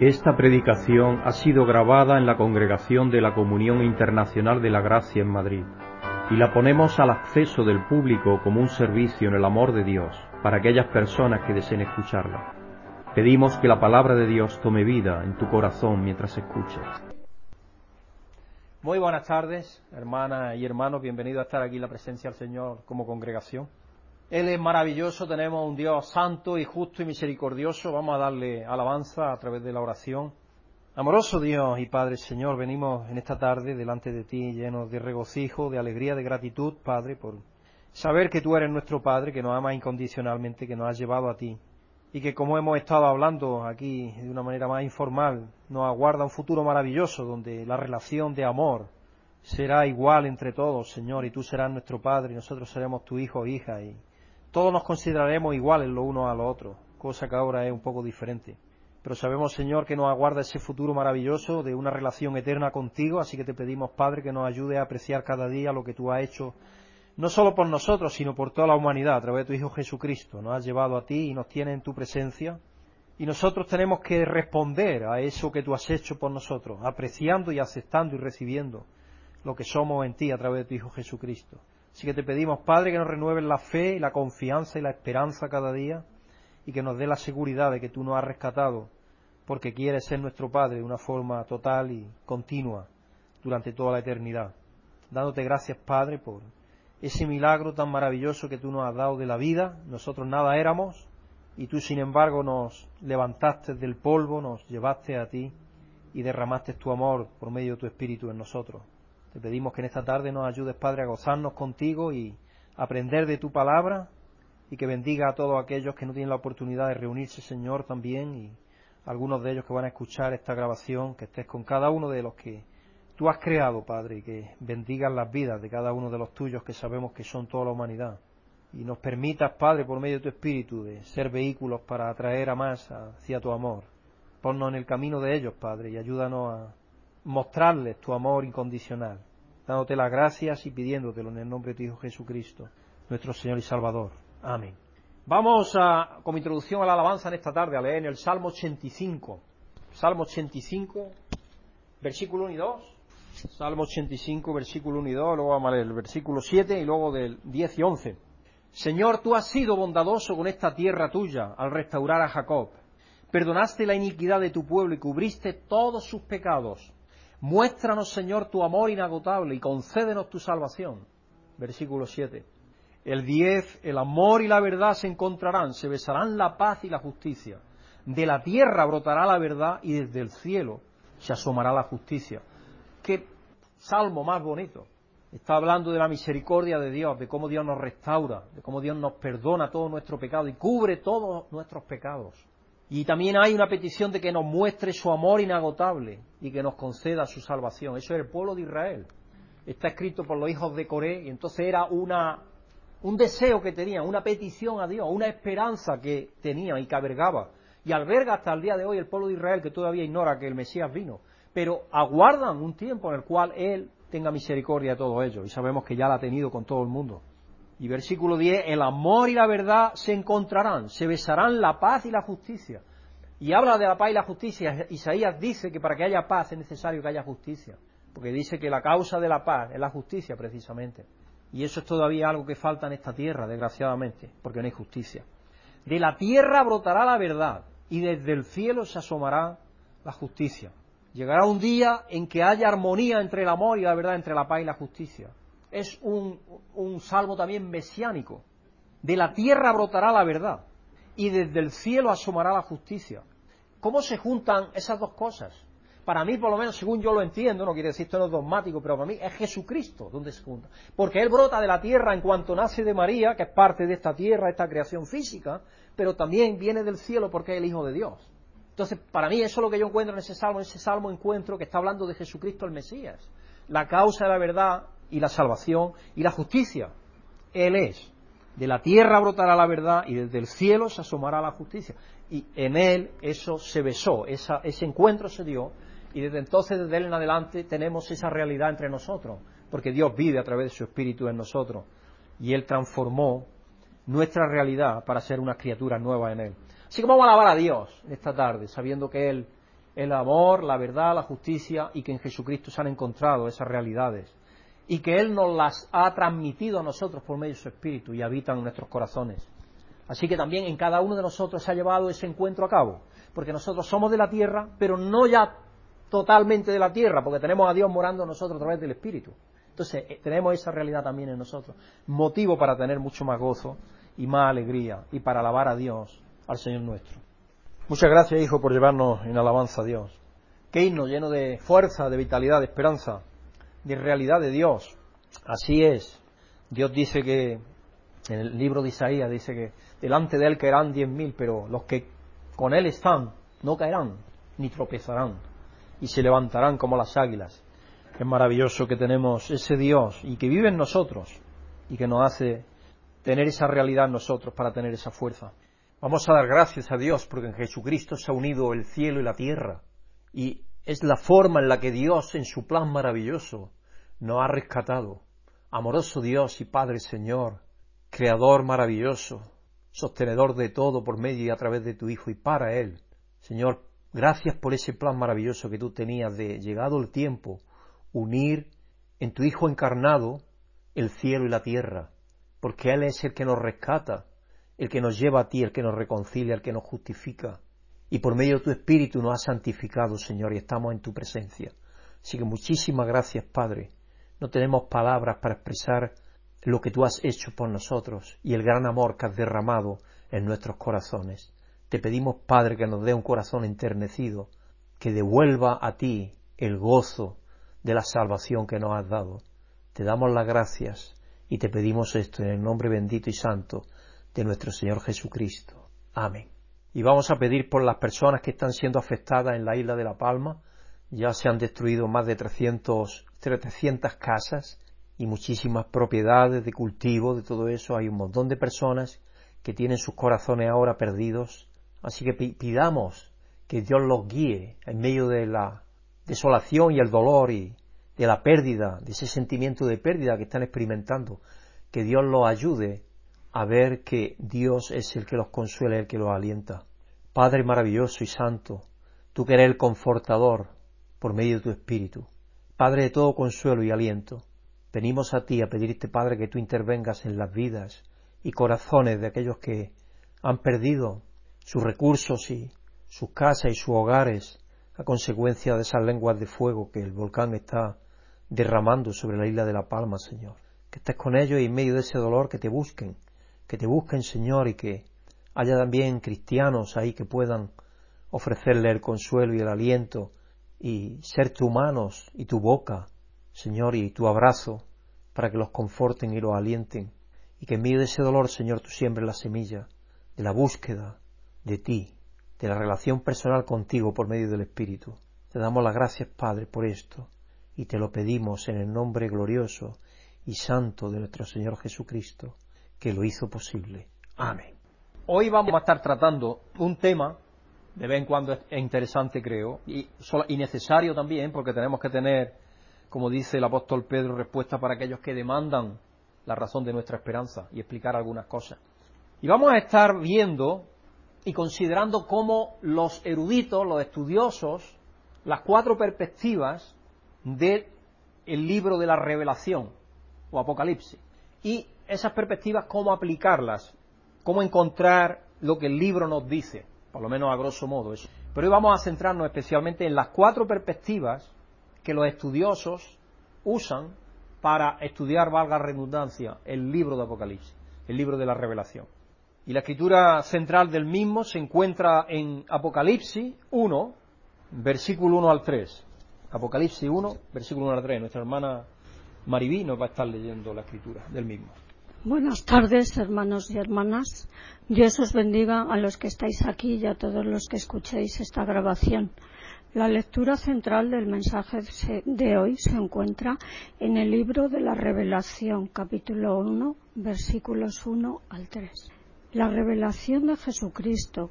Esta predicación ha sido grabada en la Congregación de la Comunión Internacional de la Gracia en Madrid y la ponemos al acceso del público como un servicio en el amor de Dios para aquellas personas que deseen escucharla. Pedimos que la palabra de Dios tome vida en tu corazón mientras escuches. Muy buenas tardes, hermanas y hermanos, bienvenidos a estar aquí en la presencia del Señor como congregación. Él es maravilloso, tenemos un Dios santo y justo y misericordioso. Vamos a darle alabanza a través de la oración. Amoroso Dios y Padre Señor, venimos en esta tarde delante de ti llenos de regocijo, de alegría, de gratitud, Padre, por saber que tú eres nuestro Padre, que nos amas incondicionalmente, que nos has llevado a ti y que como hemos estado hablando aquí de una manera más informal, nos aguarda un futuro maravilloso donde la relación de amor será igual entre todos, Señor, y tú serás nuestro Padre y nosotros seremos tu hijo o hija y todos nos consideraremos iguales los unos a los otros, cosa que ahora es un poco diferente. Pero sabemos, Señor, que nos aguarda ese futuro maravilloso de una relación eterna contigo, así que te pedimos, Padre, que nos ayude a apreciar cada día lo que tú has hecho, no solo por nosotros, sino por toda la humanidad, a través de tu Hijo Jesucristo. Nos has llevado a ti y nos tiene en tu presencia. Y nosotros tenemos que responder a eso que tú has hecho por nosotros, apreciando y aceptando y recibiendo lo que somos en ti a través de tu Hijo Jesucristo. Así que te pedimos, Padre, que nos renueves la fe y la confianza y la esperanza cada día y que nos dé la seguridad de que tú nos has rescatado porque quieres ser nuestro Padre de una forma total y continua durante toda la eternidad. Dándote gracias, Padre, por ese milagro tan maravilloso que tú nos has dado de la vida. Nosotros nada éramos y tú, sin embargo, nos levantaste del polvo, nos llevaste a ti y derramaste tu amor por medio de tu Espíritu en nosotros. Te pedimos que en esta tarde nos ayudes, Padre, a gozarnos contigo y aprender de tu palabra y que bendiga a todos aquellos que no tienen la oportunidad de reunirse, Señor, también y algunos de ellos que van a escuchar esta grabación, que estés con cada uno de los que tú has creado, Padre, y que bendigas las vidas de cada uno de los tuyos que sabemos que son toda la humanidad. Y nos permitas, Padre, por medio de tu Espíritu, de ser vehículos para atraer a más hacia tu amor. Ponnos en el camino de ellos, Padre, y ayúdanos a mostrarles tu amor incondicional, dándote las gracias y pidiéndotelo en el nombre de tu Hijo Jesucristo, nuestro Señor y Salvador. Amén. Vamos a, como introducción a la alabanza en esta tarde, a leer en el Salmo 85. Salmo 85, versículo 1 y 2. Salmo 85, versículo 1 y 2, luego vamos a leer el versículo 7 y luego del 10 y 11. Señor, tú has sido bondadoso con esta tierra tuya al restaurar a Jacob. Perdonaste la iniquidad de tu pueblo y cubriste todos sus pecados. Muéstranos, Señor, tu amor inagotable y concédenos tu salvación. Versículo 7. El 10, el amor y la verdad se encontrarán, se besarán la paz y la justicia. De la tierra brotará la verdad y desde el cielo se asomará la justicia. Qué salmo más bonito. Está hablando de la misericordia de Dios, de cómo Dios nos restaura, de cómo Dios nos perdona todo nuestro pecado y cubre todos nuestros pecados. Y también hay una petición de que nos muestre su amor inagotable y que nos conceda su salvación. Eso es el pueblo de Israel. Está escrito por los hijos de Coré y entonces era una, un deseo que tenían, una petición a Dios, una esperanza que tenían y que albergaba. Y alberga hasta el día de hoy el pueblo de Israel que todavía ignora que el Mesías vino. Pero aguardan un tiempo en el cual Él tenga misericordia de todo ello. Y sabemos que ya la ha tenido con todo el mundo. Y versículo 10, el amor y la verdad se encontrarán, se besarán la paz y la justicia. Y habla de la paz y la justicia. Isaías dice que para que haya paz es necesario que haya justicia. Porque dice que la causa de la paz es la justicia precisamente. Y eso es todavía algo que falta en esta tierra, desgraciadamente, porque no hay justicia. De la tierra brotará la verdad y desde el cielo se asomará la justicia. Llegará un día en que haya armonía entre el amor y la verdad, entre la paz y la justicia es un, salmo también mesiánico. De la tierra brotará la verdad y desde el cielo asomará la justicia. ¿Cómo se juntan esas dos cosas? Para mí, por lo menos, según yo lo entiendo, no quiere decir esto no es dogmático, pero para mí es Jesucristo donde se junta. Porque Él brota de la tierra en cuanto nace de María, que es parte de esta tierra, esta creación física, pero también viene del cielo porque es el Hijo de Dios. Entonces, para mí, eso es lo que yo encuentro en ese salmo. En ese salmo encuentro que está hablando de Jesucristo el Mesías. La causa de la verdad y la salvación y la justicia. Él es. De la tierra brotará la verdad y desde el cielo se asomará la justicia. Y en Él eso se besó, ese encuentro se dio y desde entonces, desde Él en adelante, tenemos esa realidad entre nosotros, porque Dios vive a través de su Espíritu en nosotros y Él transformó nuestra realidad para ser una criatura nueva en Él. Así que vamos a alabar a Dios esta tarde, sabiendo que Él el amor, la verdad, la justicia y que en Jesucristo se han encontrado esas realidades y que Él nos las ha transmitido a nosotros por medio de su Espíritu y habitan en nuestros corazones. Así que también en cada uno de nosotros se ha llevado ese encuentro a cabo, porque nosotros somos de la tierra, pero no ya totalmente de la tierra, porque tenemos a Dios morando en nosotros a través del Espíritu. Entonces, eh, tenemos esa realidad también en nosotros, motivo para tener mucho más gozo y más alegría y para alabar a Dios, al Señor nuestro. Muchas gracias, hijo, por llevarnos en alabanza a Dios. Qué himno lleno de fuerza, de vitalidad, de esperanza, de realidad de Dios. Así es. Dios dice que, en el libro de Isaías, dice que delante de Él caerán diez mil, pero los que con Él están no caerán ni tropezarán y se levantarán como las águilas. Es maravilloso que tenemos ese Dios y que vive en nosotros y que nos hace tener esa realidad en nosotros para tener esa fuerza. Vamos a dar gracias a Dios porque en Jesucristo se ha unido el cielo y la tierra y es la forma en la que Dios en su plan maravilloso nos ha rescatado. Amoroso Dios y Padre Señor, Creador maravilloso, sostenedor de todo por medio y a través de tu Hijo y para Él. Señor, gracias por ese plan maravilloso que tú tenías de, llegado el tiempo, unir en tu Hijo encarnado el cielo y la tierra, porque Él es el que nos rescata, el que nos lleva a ti, el que nos reconcilia, el que nos justifica. Y por medio de tu Espíritu nos ha santificado, Señor, y estamos en tu presencia. Así que muchísimas gracias, Padre. No tenemos palabras para expresar lo que tú has hecho por nosotros y el gran amor que has derramado en nuestros corazones. Te pedimos, Padre, que nos dé un corazón enternecido, que devuelva a ti el gozo de la salvación que nos has dado. Te damos las gracias y te pedimos esto en el nombre bendito y santo de nuestro Señor Jesucristo. Amén. Y vamos a pedir por las personas que están siendo afectadas en la isla de La Palma. Ya se han destruido más de 300, 300 casas y muchísimas propiedades de cultivo, de todo eso. Hay un montón de personas que tienen sus corazones ahora perdidos. Así que pidamos que Dios los guíe en medio de la desolación y el dolor y de la pérdida, de ese sentimiento de pérdida que están experimentando. Que Dios los ayude a ver que Dios es el que los consuela, el que los alienta. Padre maravilloso y santo, tú que eres el confortador por medio de tu Espíritu. Padre de todo consuelo y aliento, Venimos a ti a pedirte, Padre, que tú intervengas en las vidas y corazones de aquellos que han perdido sus recursos y sus casas y sus hogares a consecuencia de esas lenguas de fuego que el volcán está derramando sobre la isla de La Palma, Señor. Que estés con ellos y en medio de ese dolor que te busquen, que te busquen, Señor, y que haya también cristianos ahí que puedan ofrecerle el consuelo y el aliento y ser tu manos y tu boca Señor, y tu abrazo para que los conforten y los alienten, y que en medio de ese dolor, Señor, tú siembres la semilla de la búsqueda de ti, de la relación personal contigo por medio del Espíritu. Te damos las gracias, Padre, por esto, y te lo pedimos en el nombre glorioso y santo de nuestro Señor Jesucristo, que lo hizo posible. Amén. Hoy vamos a estar tratando un tema, de vez en cuando es interesante, creo, y, y necesario también, porque tenemos que tener como dice el apóstol Pedro, respuesta para aquellos que demandan la razón de nuestra esperanza y explicar algunas cosas. Y vamos a estar viendo y considerando cómo los eruditos, los estudiosos, las cuatro perspectivas del libro de la revelación o apocalipsis. Y esas perspectivas, cómo aplicarlas, cómo encontrar lo que el libro nos dice, por lo menos a grosso modo. Pero hoy vamos a centrarnos especialmente en las cuatro perspectivas que los estudiosos usan para estudiar, valga redundancia, el libro de Apocalipsis, el libro de la revelación. Y la escritura central del mismo se encuentra en Apocalipsis 1, versículo 1 al 3. Apocalipsis 1, versículo 1 al 3. Nuestra hermana Maribí nos va a estar leyendo la escritura del mismo. Buenas tardes, hermanos y hermanas. Dios os bendiga a los que estáis aquí y a todos los que escuchéis esta grabación. La lectura central del mensaje de hoy se encuentra en el libro de la Revelación, capítulo 1, versículos 1 al 3. La revelación de Jesucristo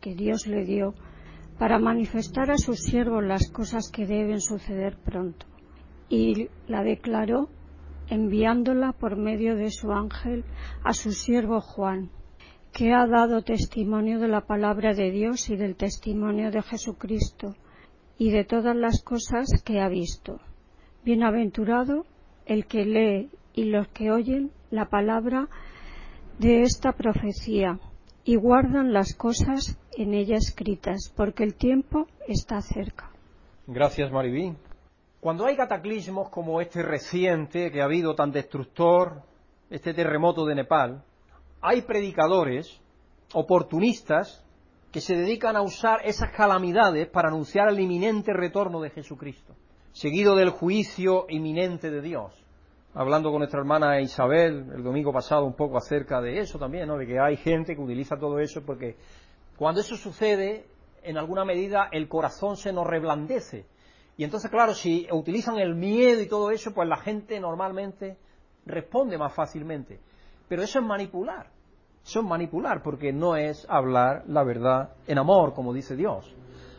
que Dios le dio para manifestar a sus siervos las cosas que deben suceder pronto. Y la declaró enviándola por medio de su ángel a su siervo Juan, que ha dado testimonio de la palabra de Dios y del testimonio de Jesucristo y de todas las cosas que ha visto. Bienaventurado el que lee y los que oyen la palabra de esta profecía y guardan las cosas en ella escritas, porque el tiempo está cerca. Gracias, Maribí. Cuando hay cataclismos como este reciente que ha habido tan destructor, este terremoto de Nepal, hay predicadores oportunistas que se dedican a usar esas calamidades para anunciar el inminente retorno de Jesucristo, seguido del juicio inminente de Dios. Hablando con nuestra hermana Isabel el domingo pasado un poco acerca de eso también, ¿no? de que hay gente que utiliza todo eso porque cuando eso sucede, en alguna medida el corazón se nos reblandece. Y entonces, claro, si utilizan el miedo y todo eso, pues la gente normalmente responde más fácilmente. Pero eso es manipular. Eso es manipular, porque no es hablar la verdad en amor, como dice Dios,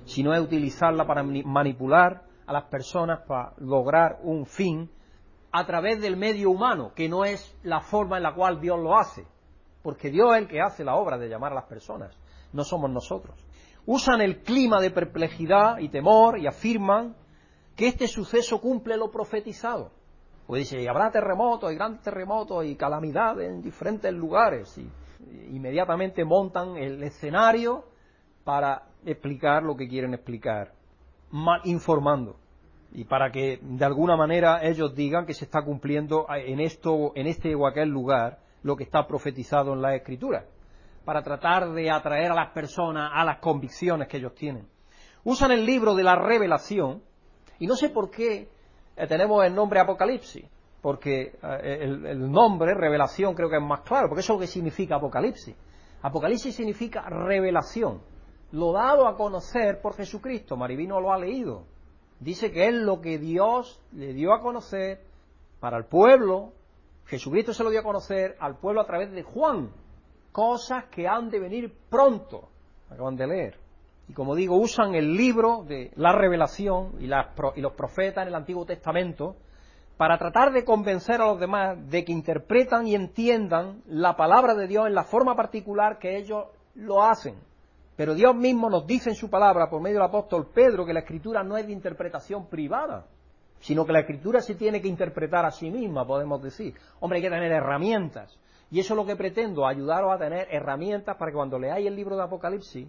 sino es utilizarla para manipular a las personas para lograr un fin a través del medio humano, que no es la forma en la cual Dios lo hace, porque Dios es el que hace la obra de llamar a las personas, no somos nosotros. Usan el clima de perplejidad y temor y afirman que este suceso cumple lo profetizado. Pues dice, y habrá terremotos y grandes terremotos y calamidades en diferentes lugares. Y inmediatamente montan el escenario para explicar lo que quieren explicar, mal informando. Y para que de alguna manera ellos digan que se está cumpliendo en, esto, en este o aquel lugar lo que está profetizado en la Escritura, para tratar de atraer a las personas a las convicciones que ellos tienen. Usan el libro de la revelación, y no sé por qué eh, tenemos el nombre Apocalipsis, porque eh, el, nombre, revelación, creo que es más claro, porque eso es lo que significa Apocalipsis. Apocalipsis significa revelación, lo dado a conocer por Jesucristo. Marivino lo ha leído. Dice que es lo que Dios le dio a conocer para el pueblo. Jesucristo se lo dio a conocer al pueblo a través de Juan. Cosas que han de venir pronto. Acaban de leer. Y como digo, usan el libro de la revelación y, los profetas en el Antiguo Testamento para tratar de convencer a los demás de que interpretan y entiendan la palabra de Dios en la forma particular que ellos lo hacen. Pero Dios mismo nos dice en su palabra, por medio del apóstol Pedro, que la escritura no es de interpretación privada, sino que la escritura se tiene que interpretar a sí misma, podemos decir. Hombre, hay que tener herramientas. Y eso es lo que pretendo, ayudaros a tener herramientas para que cuando leáis el libro de Apocalipsis,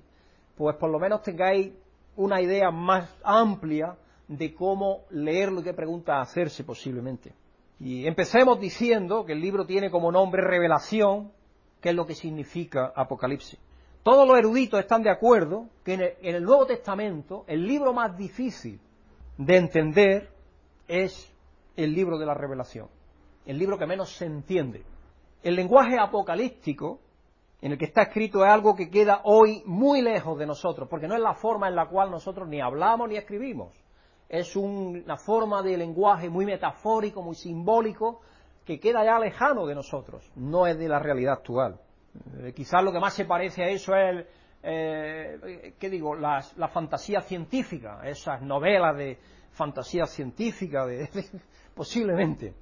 pues por lo menos tengáis una idea más amplia de cómo leerlo y qué preguntas hacerse posiblemente. Y empecemos diciendo que el libro tiene como nombre revelación, que es lo que significa Apocalipsis. Todos los eruditos están de acuerdo que en en el Nuevo Testamento el libro más difícil de entender es el libro de la revelación, el libro que menos se entiende. El lenguaje apocalíptico en el que está escrito es algo que queda hoy muy lejos de nosotros, porque no es la forma en la cual nosotros ni hablamos ni escribimos. Es una forma de lenguaje muy metafórico, muy simbólico, que queda ya lejano de nosotros, no es de la realidad actual. Eh, quizás lo que más se parece a eso es, eh, ¿qué digo?, la fantasía científica, esas novelas de fantasía científica, posiblemente.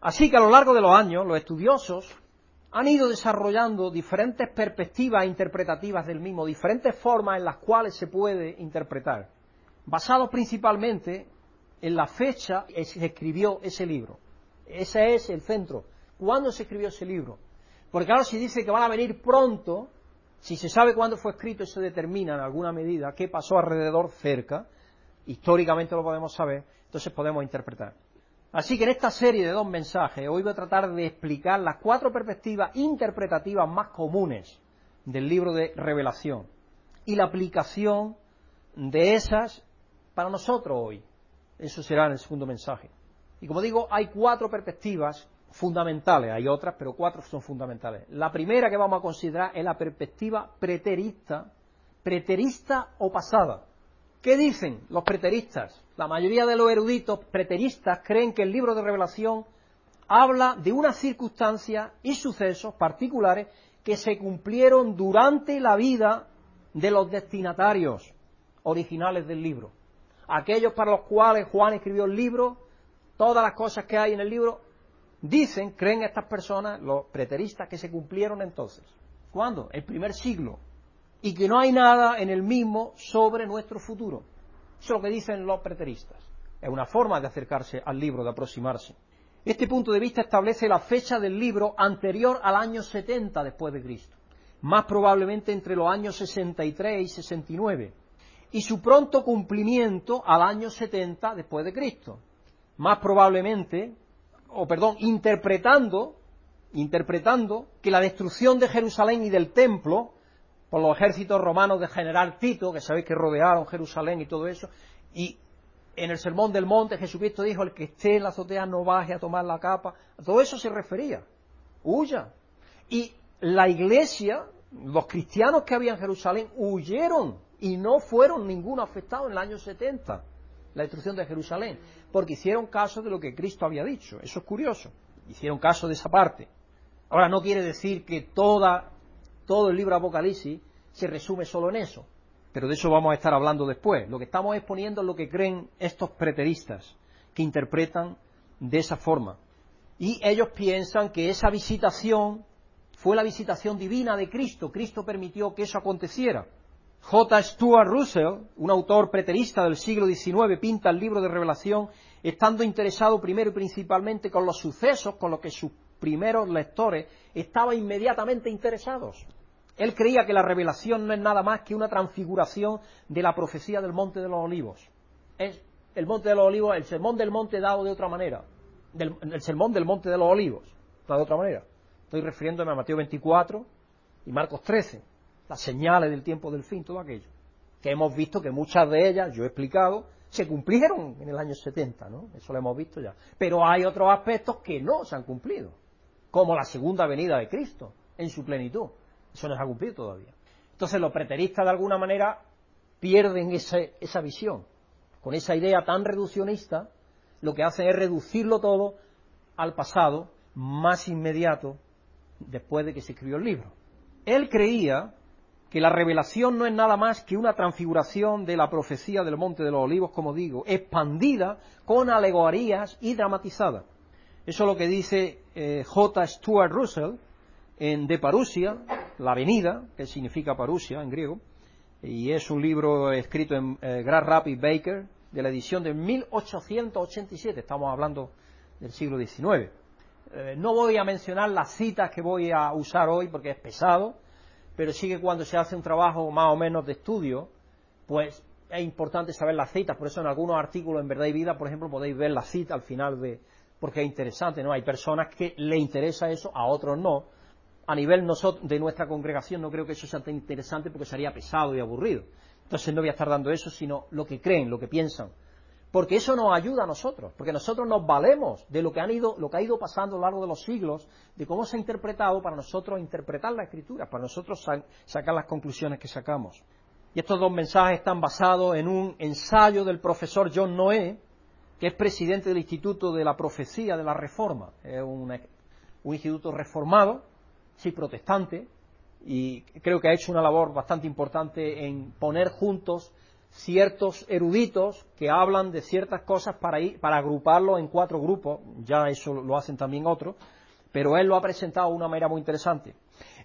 Así que a lo largo de los años, los estudiosos han ido desarrollando diferentes perspectivas interpretativas del mismo, diferentes formas en las cuales se puede interpretar, basados principalmente en la fecha en que se escribió ese libro. Ese es el centro. ¿Cuándo se escribió ese libro? Porque ahora si dice que van a venir pronto, si se sabe cuándo fue escrito, eso determina en alguna medida qué pasó alrededor cerca, históricamente lo podemos saber, entonces podemos interpretar. Así que en esta serie de dos mensajes hoy voy a tratar de explicar las cuatro perspectivas interpretativas más comunes del libro de revelación y la aplicación de esas para nosotros hoy. Eso será en el segundo mensaje. Y como digo, hay cuatro perspectivas fundamentales, hay otras, pero cuatro son fundamentales. La primera que vamos a considerar es la perspectiva preterista, preterista o pasada. ¿Qué dicen los preteristas? La mayoría de los eruditos preteristas creen que el libro de revelación habla de una circunstancia y sucesos particulares que se cumplieron durante la vida de los destinatarios originales del libro. Aquellos para los cuales Juan escribió el libro, todas las cosas que hay en el libro, dicen, creen estas personas, los preteristas, que se cumplieron entonces. ¿Cuándo? El primer siglo, y que no hay nada en el mismo sobre nuestro futuro. Eso es lo que dicen los preteristas. Es una forma de acercarse al libro, de aproximarse. Este punto de vista establece la fecha del libro anterior al año 70 después de Cristo, más probablemente entre los años 63 y 69, y su pronto cumplimiento al año 70 después de Cristo, más probablemente, o perdón, interpretando, interpretando que la destrucción de Jerusalén y del templo por los ejércitos romanos de general Tito, que sabéis que rodearon Jerusalén y todo eso, y en el Sermón del Monte Jesucristo dijo, el que esté en la azotea no baje a tomar la capa. A todo eso se refería. Huya. Y la iglesia, los cristianos que había en Jerusalén, huyeron y no fueron ninguno afectado en el año 70, la destrucción de Jerusalén, porque hicieron caso de lo que Cristo había dicho. Eso es curioso. Hicieron caso de esa parte. Ahora, no quiere decir que toda, todo el libro Apocalipsis se resume solo en eso pero de eso vamos a estar hablando después. Lo que estamos exponiendo es lo que creen estos preteristas, que interpretan de esa forma. Y ellos piensan que esa visitación fue la visitación divina de Cristo. Cristo permitió que eso aconteciera. J. Stuart Russell, un autor preterista del siglo XIX, pinta el libro de Revelación estando interesado primero y principalmente con los sucesos con los que sus primeros lectores estaban inmediatamente interesados. Él creía que la revelación no es nada más que una transfiguración de la profecía del Monte de los Olivos. Es el Monte de los Olivos, el sermón del monte dado de otra manera. el sermón del Monte de los Olivos, dado de otra manera. Estoy refiriéndome a Mateo 24 y Marcos 13, las señales del tiempo del fin, todo aquello. Que hemos visto que muchas de ellas, yo he explicado, se cumplieron en el año 70, ¿no? Eso lo hemos visto ya. Pero hay otros aspectos que no se han cumplido, como la segunda venida de Cristo en su plenitud eso no se ha cumplido todavía. Entonces los preteristas de alguna manera pierden esa visión. Con esa idea tan reduccionista, lo que hacen es reducirlo todo al pasado más inmediato después de que se escribió el libro. Él creía que la revelación no es nada más que una transfiguración de la profecía del Monte de los Olivos, como digo, expandida con alegorías y dramatizada. Eso es lo que dice eh, J. Stuart Russell en De Parusia, La Avenida, que significa Parusia en griego, y es un libro escrito en eh, Grand Baker, de la edición de 1887, estamos hablando del siglo XIX. Eh, no voy a mencionar las citas que voy a usar hoy porque es pesado, pero sí que cuando se hace un trabajo más o menos de estudio, pues es importante saber las citas, por eso en algunos artículos en Verdad y Vida, por ejemplo, podéis ver la cita al final de, porque es interesante, ¿no? Hay personas que le interesa eso, a otros no, a nivel de nuestra congregación no creo que eso sea tan interesante porque sería pesado y aburrido. Entonces no voy a estar dando eso, sino lo que creen, lo que piensan. Porque eso nos ayuda a nosotros, porque nosotros nos valemos de lo que, han ido, lo que ha ido pasando a lo largo de los siglos, de cómo se ha interpretado para nosotros interpretar la escritura, para nosotros sacar las conclusiones que sacamos. Y estos dos mensajes están basados en un ensayo del profesor John Noé, que es presidente del Instituto de la Profecía de la Reforma. Es un instituto reformado sí protestante, y creo que ha hecho una labor bastante importante en poner juntos ciertos eruditos que hablan de ciertas cosas para, ir, para agruparlo en cuatro grupos, ya eso lo hacen también otros, pero él lo ha presentado de una manera muy interesante.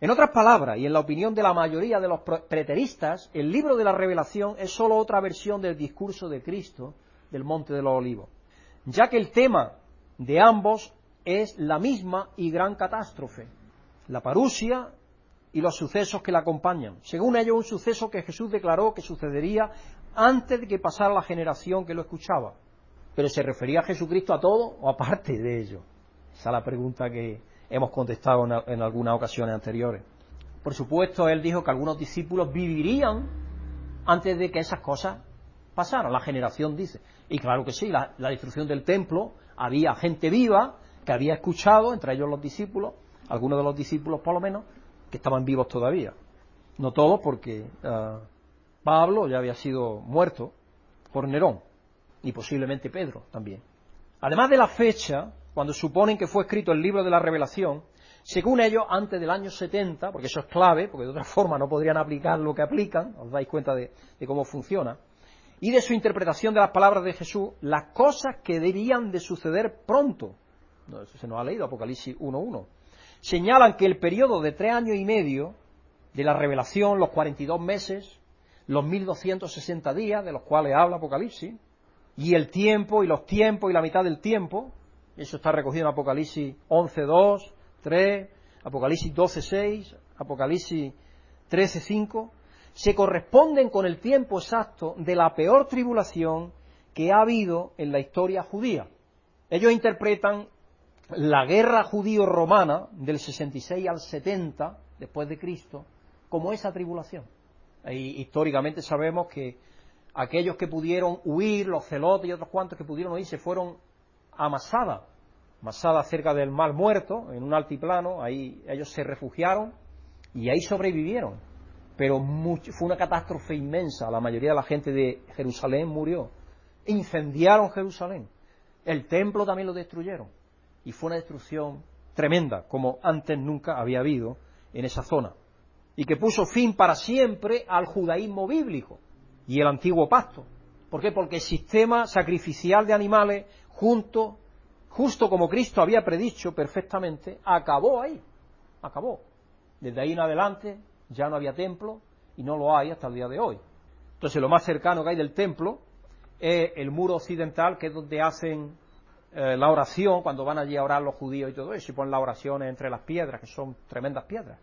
En otras palabras, y en la opinión de la mayoría de los preteristas, el libro de la revelación es solo otra versión del discurso de Cristo del Monte de los Olivos, ya que el tema de ambos es la misma y gran catástrofe, la parusia y los sucesos que la acompañan. Según ellos, un suceso que Jesús declaró que sucedería antes de que pasara la generación que lo escuchaba. Pero ¿se refería a Jesucristo a todo o aparte de ello? Esa es la pregunta que hemos contestado en, algunas ocasiones anteriores. Por supuesto, él dijo que algunos discípulos vivirían antes de que esas cosas pasaran. La generación dice. Y claro que sí, la destrucción del templo, había gente viva que había escuchado, entre ellos los discípulos, algunos de los discípulos por lo menos, que estaban vivos todavía. No todos, porque ah, Pablo ya había sido muerto por Nerón, y posiblemente Pedro también. Además de la fecha, cuando suponen que fue escrito el libro de la revelación, según ellos, antes del año 70, porque eso es clave, porque de otra forma no podrían aplicar lo que aplican, os dais cuenta de cómo funciona, y de su interpretación de las palabras de Jesús, las cosas que debían de suceder pronto. No, eso se nos ha leído Apocalipsis 1.1 señalan que el periodo de tres años y medio de la revelación, los 42 meses, los 1260 días de los cuales habla Apocalipsis, y el tiempo y los tiempos y la mitad del tiempo, eso está recogido en Apocalipsis 11.2, 3, Apocalipsis 12.6, Apocalipsis 13.5, se corresponden con el tiempo exacto de la peor tribulación que ha habido en la historia judía. Ellos interpretan la guerra judío-romana del 66 al 70 después de Cristo como esa tribulación. Y históricamente sabemos que aquellos que pudieron huir, los celotes y otros cuantos que pudieron huir, se fueron a Masada, Masada cerca del Mar Muerto, en un altiplano, ahí ellos se refugiaron y ahí sobrevivieron. Pero fue una catástrofe inmensa, la mayoría de la gente de Jerusalén murió. Incendiaron Jerusalén, el templo también lo destruyeron y fue una destrucción tremenda, como antes nunca había habido en esa zona y que puso fin para siempre al judaísmo bíblico y el antiguo pacto. ¿Por qué? Porque el sistema sacrificial de animales, junto, justo como Cristo había predicho perfectamente, acabó ahí. Acabó. Desde ahí en adelante ya no había templo y no lo hay hasta el día de hoy. Entonces lo más cercano que hay del templo es el muro occidental, que es donde hacen eh, la oración, cuando van allí a orar los judíos y todo eso, y ponen las oraciones entre las piedras, que son tremendas piedras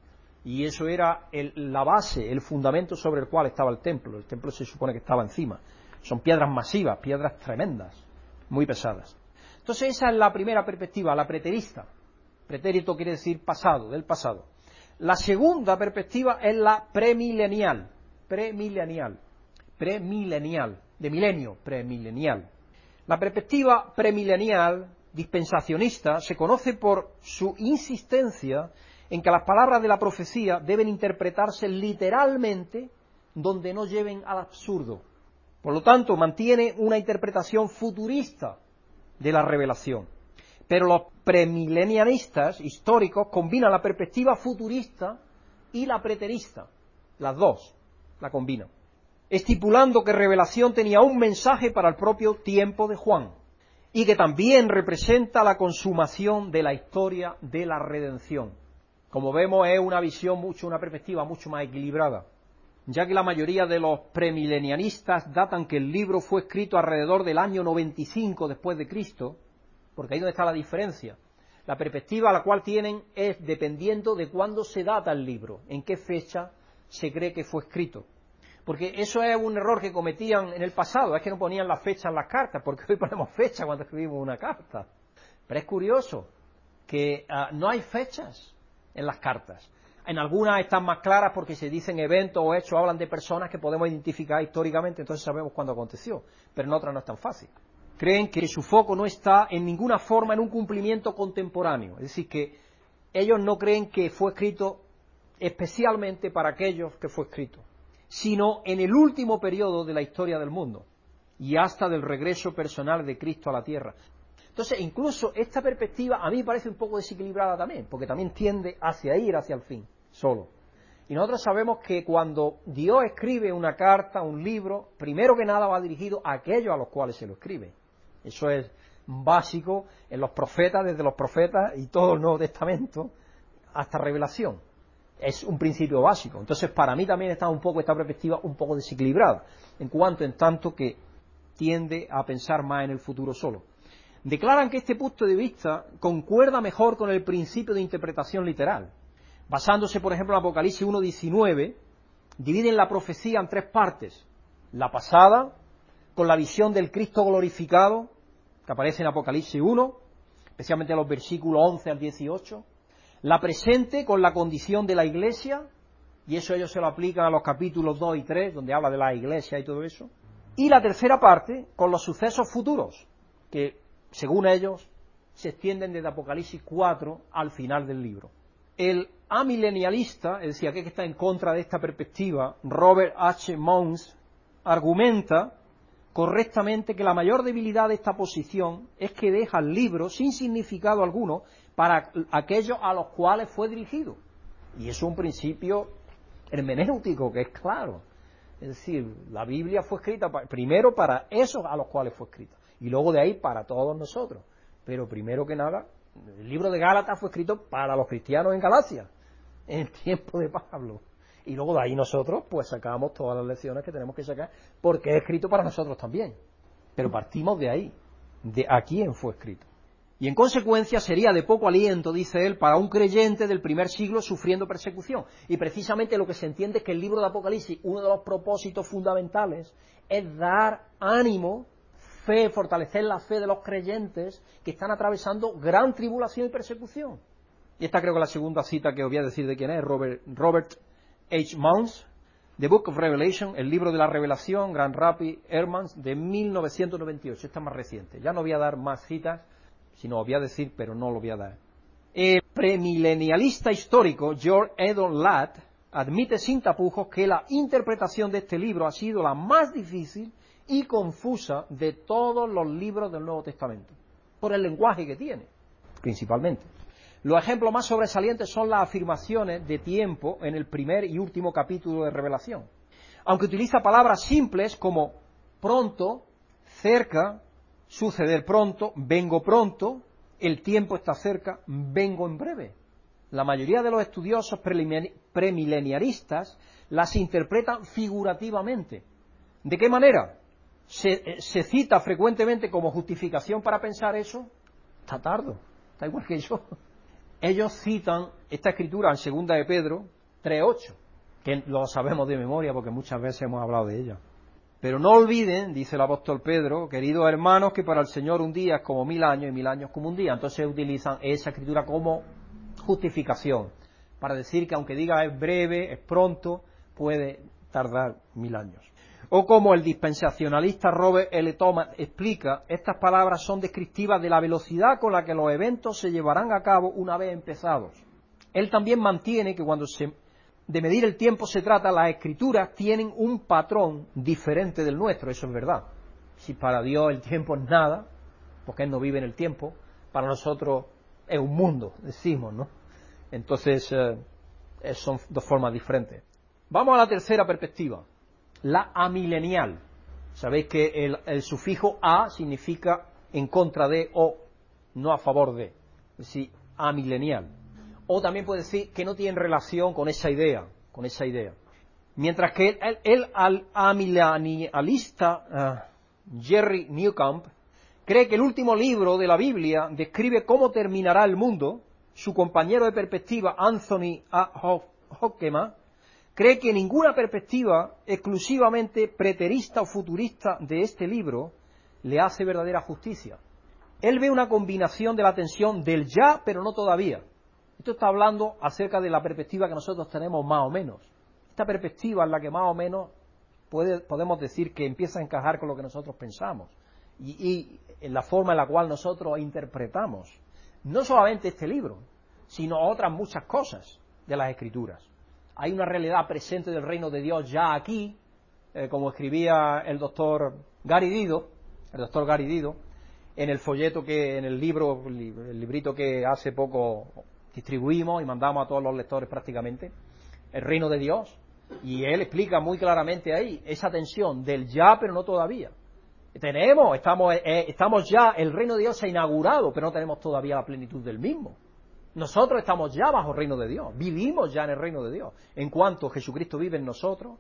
y eso era la base, el fundamento sobre el cual estaba el templo. El templo se supone que estaba encima. Son piedras masivas, piedras tremendas, muy pesadas. Entonces esa es la primera perspectiva, la preterista. Pretérito quiere decir pasado, del pasado. La segunda perspectiva es la premilenial, premilenial, premilenial, de milenio, premilenial. La perspectiva premilenial, dispensacionista, se conoce por su insistencia en que las palabras de la profecía deben interpretarse literalmente donde no lleven al absurdo. Por lo tanto, mantiene una interpretación futurista de la revelación. Pero los premilenianistas históricos combinan la perspectiva futurista y la preterista. Las dos la combinan. Estipulando que revelación tenía un mensaje para el propio tiempo de Juan y que también representa la consumación de la historia de la redención. Como vemos, es una visión mucho, una perspectiva mucho más equilibrada, ya que la mayoría de los premilenianistas datan que el libro fue escrito alrededor del año 95 después de Cristo, porque ahí donde está la diferencia. La perspectiva a la cual tienen es dependiendo de cuándo se data el libro, en qué fecha se cree que fue escrito. Porque eso es un error que cometían en el pasado, es que no ponían la fecha en las cartas, porque hoy ponemos fecha cuando escribimos una carta. Pero es curioso que ah, no hay fechas en las cartas. En algunas están más claras porque se dicen eventos o hechos, hablan de personas que podemos identificar históricamente, entonces sabemos cuándo aconteció, pero en otras no es tan fácil. Creen que su foco no está en ninguna forma en un cumplimiento contemporáneo, es decir, que ellos no creen que fue escrito especialmente para aquellos que fue escrito, sino en el último periodo de la historia del mundo y hasta del regreso personal de Cristo a la tierra. Entonces, incluso esta perspectiva a mí parece un poco desequilibrada también, porque también tiende hacia ir hacia el fin, solo. Y nosotros sabemos que cuando Dios escribe una carta, un libro, primero que nada va dirigido a aquellos a los cuales se lo escribe. Eso es básico en los profetas, desde los profetas y todo el Nuevo Testamento hasta revelación. Es un principio básico. Entonces, para mí también está un poco esta perspectiva un poco desequilibrada, en cuanto en tanto que tiende a pensar más en el futuro solo declaran que este punto de vista concuerda mejor con el principio de interpretación literal. Basándose, por ejemplo, en Apocalipsis 1.19, dividen la profecía en tres partes. La pasada, con la visión del Cristo glorificado, que aparece en Apocalipsis 1, especialmente los versículos 11 al 18. La presente, con la condición de la iglesia, y eso ellos se lo aplican a los capítulos 2 y 3, donde habla de la iglesia y todo eso. Y la tercera parte, con los sucesos futuros, que según ellos, se extienden desde Apocalipsis 4 al final del libro. El amilenialista, es decir, aquel que está en contra de esta perspectiva, Robert H. Mons, argumenta correctamente que la mayor debilidad de esta posición es que deja el libro sin significado alguno para aquellos a los cuales fue dirigido. Y es un principio hermenéutico que es claro. Es decir, la Biblia fue escrita primero para esos a los cuales fue escrita y luego de ahí para todos nosotros. Pero primero que nada, el libro de Gálatas fue escrito para los cristianos en Galacia, en el tiempo de Pablo. Y luego de ahí nosotros pues sacamos todas las lecciones que tenemos que sacar porque es escrito para nosotros también. Pero partimos de ahí, de a quién fue escrito. Y en consecuencia sería de poco aliento, dice él, para un creyente del primer siglo sufriendo persecución. Y precisamente lo que se entiende es que el libro de Apocalipsis, uno de los propósitos fundamentales, es dar ánimo, fe, fortalecer la fe de los creyentes que están atravesando gran tribulación y persecución. Y esta creo que la segunda cita que os voy a decir de quién es, Robert, Robert H. Mounds, The Book of Revelation, el libro de la revelación, Grand Rapid Hermans, de 1998. Esta es más reciente. Ya no voy a dar más citas sino voy a decir, pero no lo voy a dar. El premilenialista histórico George Edon Ladd admite sin tapujos que la interpretación de este libro ha sido la más difícil y confusa de todos los libros del Nuevo Testamento, por el lenguaje que tiene, principalmente. Los ejemplos más sobresalientes son las afirmaciones de tiempo en el primer y último capítulo de Revelación. Aunque utiliza palabras simples como pronto, cerca, suceder pronto, vengo pronto, el tiempo está cerca, vengo en breve. La mayoría de los estudiosos premileniaristas las interpretan figurativamente. ¿De qué manera? Se, eh, se, cita frecuentemente como justificación para pensar eso? Está tardo, está igual que yo. Ellos citan esta escritura en segunda de Pedro 3.8, que lo sabemos de memoria porque muchas veces hemos hablado de ella. Pero no olviden, dice el apóstol Pedro, queridos hermanos, que para el Señor un día es como mil años y mil años como un día. Entonces utilizan esa escritura como justificación, para decir que aunque diga es breve, es pronto, puede tardar mil años. O como el dispensacionalista Robert L. Thomas explica, estas palabras son descriptivas de la velocidad con la que los eventos se llevarán a cabo una vez empezados. Él también mantiene que cuando se de medir el tiempo se trata, las escrituras tienen un patrón diferente del nuestro, eso es verdad. Si para Dios el tiempo es nada, porque Él no vive en el tiempo, para nosotros es un mundo, decimos, ¿no? Entonces, eh, son dos formas diferentes. Vamos a la tercera perspectiva, la amilenial. Sabéis que el, el sufijo a significa en contra de o no a favor de, es decir, amilenial o también puede decir que no tienen relación con esa idea, con esa idea. Mientras que el, amilanialista ah, Jerry Newcomb cree que el último libro de la Biblia describe cómo terminará el mundo, su compañero de perspectiva Anthony A. Hockema cree que ninguna perspectiva exclusivamente preterista o futurista de este libro le hace verdadera justicia. Él ve una combinación de la tensión del ya pero no todavía, esto está hablando acerca de la perspectiva que nosotros tenemos más o menos. Esta perspectiva es la que más o menos podemos decir que empieza a encajar con lo que nosotros pensamos y, y en la forma en la cual nosotros interpretamos no solamente este libro, sino otras muchas cosas de las escrituras. Hay una realidad presente del reino de Dios ya aquí, eh, como escribía el doctor Gary Dido, el doctor Gary Dido, en el folleto que, en el libro, el librito que hace poco distribuimos y mandamos a todos los lectores prácticamente, el reino de Dios. Y él explica muy claramente ahí esa tensión del ya, pero no todavía. Tenemos, estamos, eh, estamos ya, el reino de Dios se ha inaugurado, pero no tenemos todavía la plenitud del mismo. Nosotros estamos ya bajo el reino de Dios, vivimos ya en el reino de Dios, en cuanto Jesucristo vive en nosotros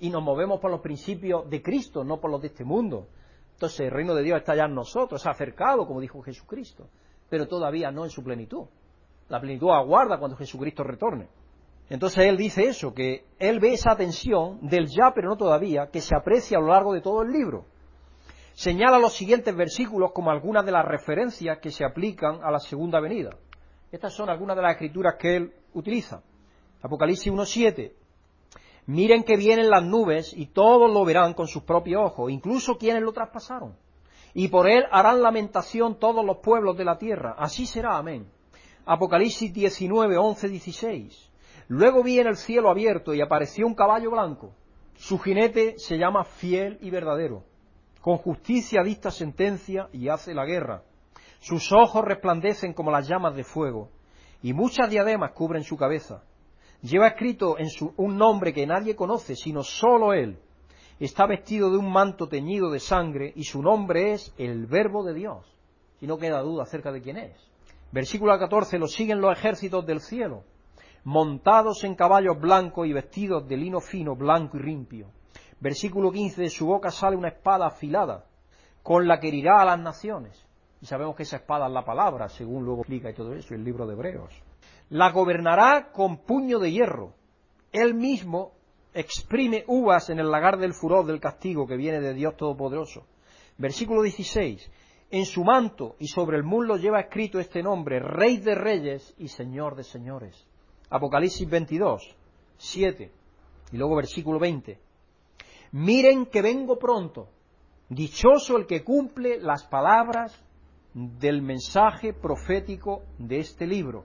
y nos movemos por los principios de Cristo, no por los de este mundo. Entonces el reino de Dios está ya en nosotros, se ha acercado, como dijo Jesucristo, pero todavía no en su plenitud. La plenitud aguarda cuando Jesucristo retorne. Entonces él dice eso, que él ve esa tensión del ya pero no todavía, que se aprecia a lo largo de todo el libro. Señala los siguientes versículos como algunas de las referencias que se aplican a la segunda venida. Estas son algunas de las escrituras que él utiliza. Apocalipsis 1.7. Miren que vienen las nubes y todos lo verán con sus propios ojos, incluso quienes lo traspasaron. Y por él harán lamentación todos los pueblos de la tierra. Así será, amén. Apocalipsis 19, 11, 16. Luego vi en el cielo abierto y apareció un caballo blanco. Su jinete se llama fiel y verdadero. Con justicia dicta sentencia y hace la guerra. Sus ojos resplandecen como las llamas de fuego y muchas diademas cubren su cabeza. Lleva escrito en su, un nombre que nadie conoce, sino solo él. Está vestido de un manto teñido de sangre y su nombre es el Verbo de Dios. Y no queda duda acerca de quién es. Versículo 14, lo siguen los ejércitos del cielo. montados en caballos blancos y vestidos de lino fino, blanco y limpio. Versículo 15, de su boca sale una espada afilada, con la que herirá a las naciones. Y sabemos que esa espada es la palabra, según luego explica y todo eso el libro de Hebreos. La gobernará con puño de hierro. Él mismo exprime uvas en el lagar del furor del castigo que viene de Dios Todopoderoso. Versículo 16. En su manto y sobre el muslo lleva escrito este nombre, Rey de Reyes y Señor de Señores. Apocalipsis 22, 7. Y luego versículo 20. Miren que vengo pronto. Dichoso el que cumple las palabras del mensaje profético de este libro.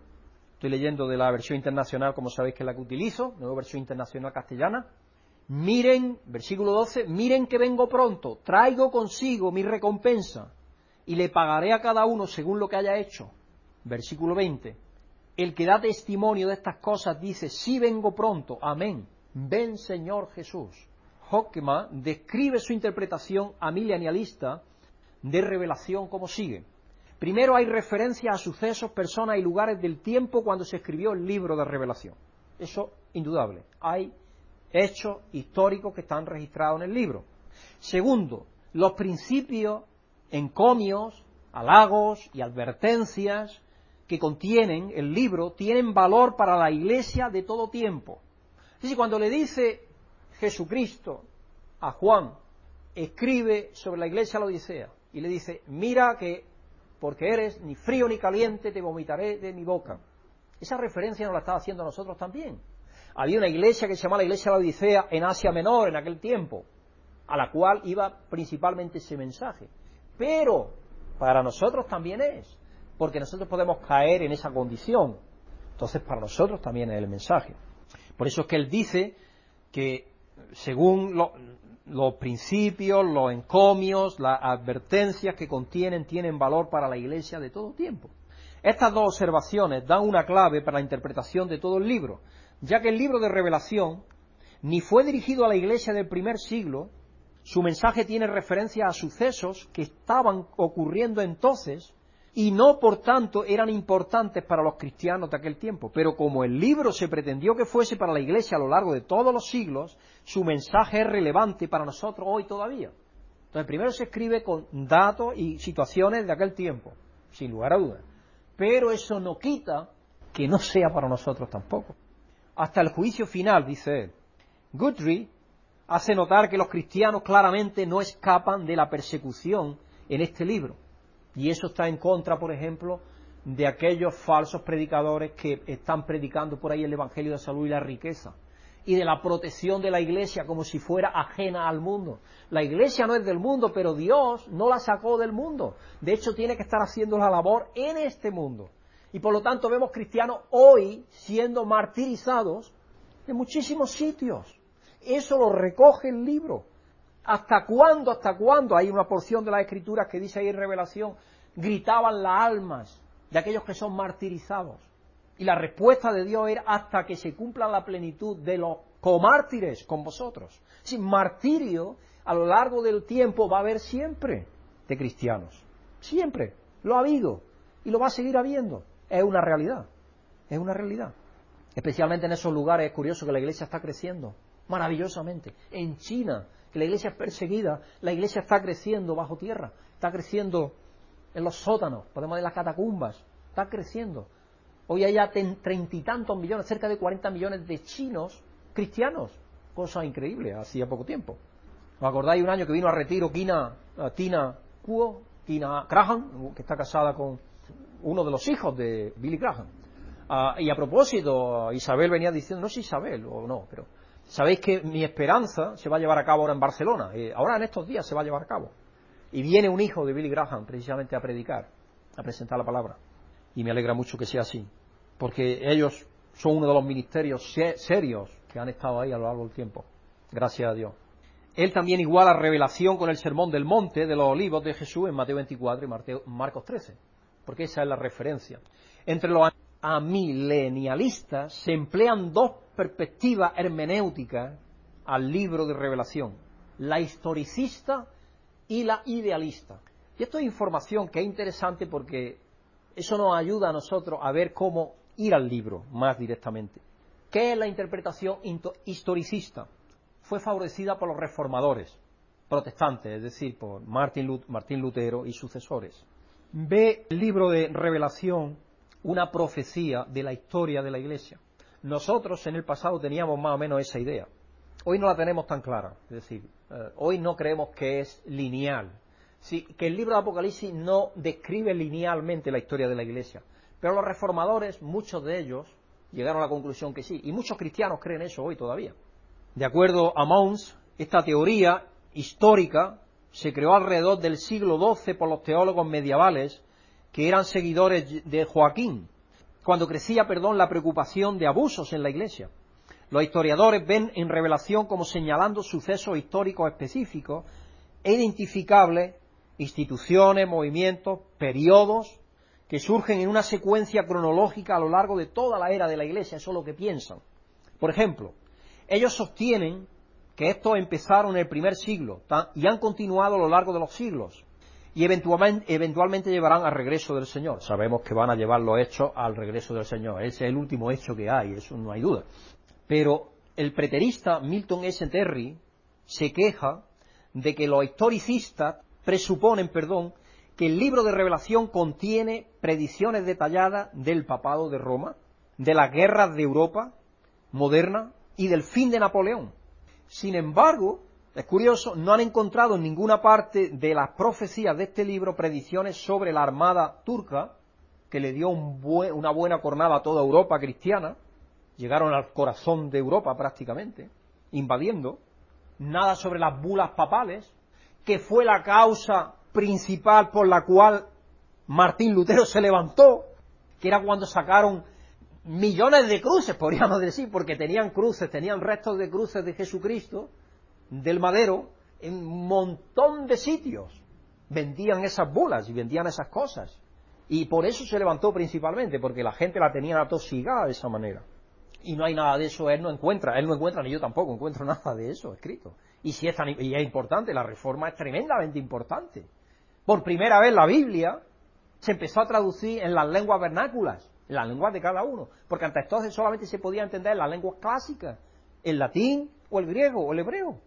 Estoy leyendo de la versión internacional, como sabéis que es la que utilizo, nueva versión internacional castellana. Miren, versículo 12, miren que vengo pronto, traigo consigo mi recompensa y le pagaré a cada uno según lo que haya hecho. Versículo 20, el que da testimonio de estas cosas dice, sí vengo pronto, amén, ven Señor Jesús. Hockema describe su interpretación amilenialista de revelación como sigue. Primero hay referencia a sucesos, personas y lugares del tiempo cuando se escribió el libro de revelación. Eso indudable. Hay hechos históricos que están registrados en el libro. Segundo, los principios, encomios, halagos y advertencias que contienen el libro tienen valor para la iglesia de todo tiempo. Es decir, cuando le dice Jesucristo a Juan, escribe sobre la iglesia la Odisea y le dice, mira que porque eres ni frío ni caliente, te vomitaré de mi boca. Esa referencia nos la estaba haciendo a nosotros también. Había una iglesia que se llamaba la iglesia de la Odisea en Asia Menor en aquel tiempo, a la cual iba principalmente ese mensaje. Pero para nosotros también es, porque nosotros podemos caer en esa condición. Entonces para nosotros también es el mensaje. Por eso es que él dice que según lo, los principios, los encomios, las advertencias que contienen tienen valor para la Iglesia de todo tiempo. Estas dos observaciones dan una clave para la interpretación de todo el libro, ya que el libro de revelación ni fue dirigido a la Iglesia del primer siglo, su mensaje tiene referencia a sucesos que estaban ocurriendo entonces y no por tanto eran importantes para los cristianos de aquel tiempo. Pero como el libro se pretendió que fuese para la Iglesia a lo largo de todos los siglos, su mensaje es relevante para nosotros hoy todavía. Entonces primero se escribe con datos y situaciones de aquel tiempo, sin lugar a dudas. Pero eso no quita que no sea para nosotros tampoco. Hasta el juicio final, dice él. Guthrie hace notar que los cristianos claramente no escapan de la persecución en este libro. Y eso está en contra, por ejemplo, de aquellos falsos predicadores que están predicando por ahí el Evangelio de salud y la riqueza y de la protección de la iglesia como si fuera ajena al mundo. La iglesia no es del mundo, pero Dios no la sacó del mundo. De hecho, tiene que estar haciendo la labor en este mundo. Y por lo tanto vemos cristianos hoy siendo martirizados en muchísimos sitios. Eso lo recoge el libro. ¿Hasta cuándo, hasta cuándo? Hay una porción de la escritura que dice ahí en Revelación, gritaban las almas de aquellos que son martirizados. Y la respuesta de Dios era hasta que se cumpla la plenitud de los comártires con vosotros. Sin martirio a lo largo del tiempo va a haber siempre de cristianos. Siempre. Lo ha habido y lo va a seguir habiendo. Es una realidad. Es una realidad. Especialmente en esos lugares es curioso que la iglesia está creciendo maravillosamente. En China que la iglesia es perseguida, la iglesia está creciendo bajo tierra, está creciendo en los sótanos, podemos decir las catacumbas, está creciendo. Hoy hay ya treinta y tantos millones, cerca de cuarenta millones de chinos cristianos, cosa increíble, hacía poco tiempo. ¿Os acordáis un año que vino a retiro Tina Kuo, Tina Graham, que está casada con uno de los hijos de Billy Graham? Ah, y a propósito, Isabel venía diciendo, no sé Isabel o no, pero Sabéis que mi esperanza se va a llevar a cabo ahora en Barcelona. Eh, ahora en estos días se va a llevar a cabo. Y viene un hijo de Billy Graham precisamente a predicar, a presentar la palabra. Y me alegra mucho que sea así. Porque ellos son uno de los ministerios serios que han estado ahí a lo largo del tiempo. Gracias a Dios. Él también iguala revelación con el sermón del monte de los olivos de Jesús en Mateo 24 y Marcos 13. Porque esa es la referencia. Entre los amilenialistas se emplean dos perspectivas hermenéuticas al libro de revelación, la historicista y la idealista. Y esto es información que es interesante porque eso nos ayuda a nosotros a ver cómo ir al libro más directamente. ¿Qué es la interpretación historicista? Fue favorecida por los reformadores protestantes, es decir, por Martín Lutero y sucesores. Ve el libro de Revelación una profecía de la historia de la Iglesia. Nosotros en el pasado teníamos más o menos esa idea. Hoy no la tenemos tan clara. Es decir, eh, hoy no creemos que es lineal. Sí, que el libro de Apocalipsis no describe linealmente la historia de la Iglesia. Pero los reformadores, muchos de ellos, llegaron a la conclusión que sí. Y muchos cristianos creen eso hoy todavía. De acuerdo a Mons, esta teoría histórica se creó alrededor del siglo XII por los teólogos medievales que eran seguidores de Joaquín, cuando crecía, perdón, la preocupación de abusos en la Iglesia. Los historiadores ven en revelación como señalando sucesos históricos específicos e identificables instituciones, movimientos, periodos que surgen en una secuencia cronológica a lo largo de toda la era de la Iglesia, eso es lo que piensan. Por ejemplo, ellos sostienen que estos empezaron en el primer siglo y han continuado a lo largo de los siglos y eventualmente, llevarán al regreso del Señor. Sabemos que van a llevar los hechos al regreso del Señor. Ese es el último hecho que hay, eso no hay duda. Pero el preterista Milton S. Terry se queja de que los historicistas presuponen, perdón, que el libro de revelación contiene predicciones detalladas del papado de Roma, de las guerras de Europa moderna y del fin de Napoleón. Sin embargo, es curioso, no han encontrado en ninguna parte de las profecías de este libro predicciones sobre la armada turca, que le dio una buena cornada a toda Europa cristiana, llegaron al corazón de Europa prácticamente, invadiendo, nada sobre las bulas papales, que fue la causa principal por la cual Martín Lutero se levantó, que era cuando sacaron millones de cruces, podríamos decir, porque tenían cruces, tenían restos de cruces de Jesucristo, del madero, en un montón de sitios. Vendían esas bulas y vendían esas cosas. Y por eso se levantó principalmente, porque la gente la tenía atosigada de esa manera. Y no hay nada de eso, él no encuentra, él no encuentra, ni yo tampoco encuentro nada de eso escrito. Y si es, tan, y es importante, la reforma es tremendamente importante. Por primera vez la Biblia se empezó a traducir en las lenguas vernáculas las lenguas de cada uno, porque hasta entonces solamente se podía entender las lenguas clásicas, el latín o el griego o el hebreo,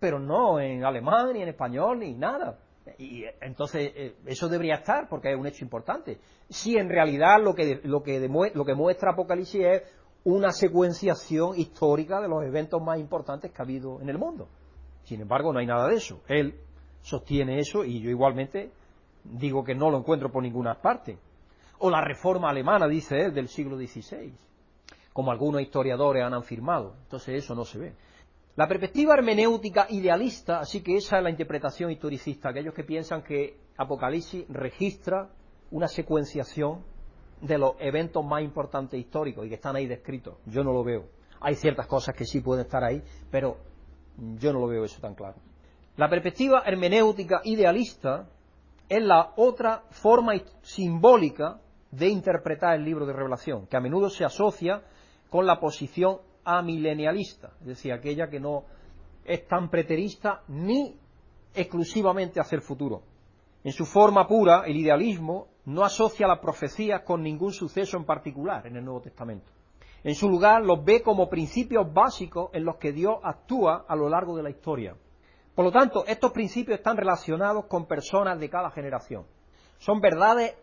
pero no en alemán ni en español ni nada. Y entonces eh, eso debería estar porque es un hecho importante. Si en realidad lo que, lo que, lo que muestra Apocalipsis es una secuenciación histórica de los eventos más importantes que ha habido en el mundo. Sin embargo, no hay nada de eso. Él sostiene eso y yo igualmente digo que no lo encuentro por ninguna parte o la reforma alemana, dice él, del siglo XVI, como algunos historiadores han afirmado. Entonces eso no se ve. La perspectiva hermenéutica idealista, así que esa es la interpretación historicista, aquellos que piensan que Apocalipsis registra una secuenciación de los eventos más importantes históricos y que están ahí descritos. Yo no lo veo. Hay ciertas cosas que sí pueden estar ahí, pero yo no lo veo eso tan claro. La perspectiva hermenéutica idealista es la otra forma simbólica de interpretar el libro de revelación, que a menudo se asocia con la posición amilenialista, es decir, aquella que no es tan preterista ni exclusivamente hacia el futuro. En su forma pura, el idealismo no asocia las profecías con ningún suceso en particular en el Nuevo Testamento. En su lugar, los ve como principios básicos en los que Dios actúa a lo largo de la historia. Por lo tanto, estos principios están relacionados con personas de cada generación. Son verdades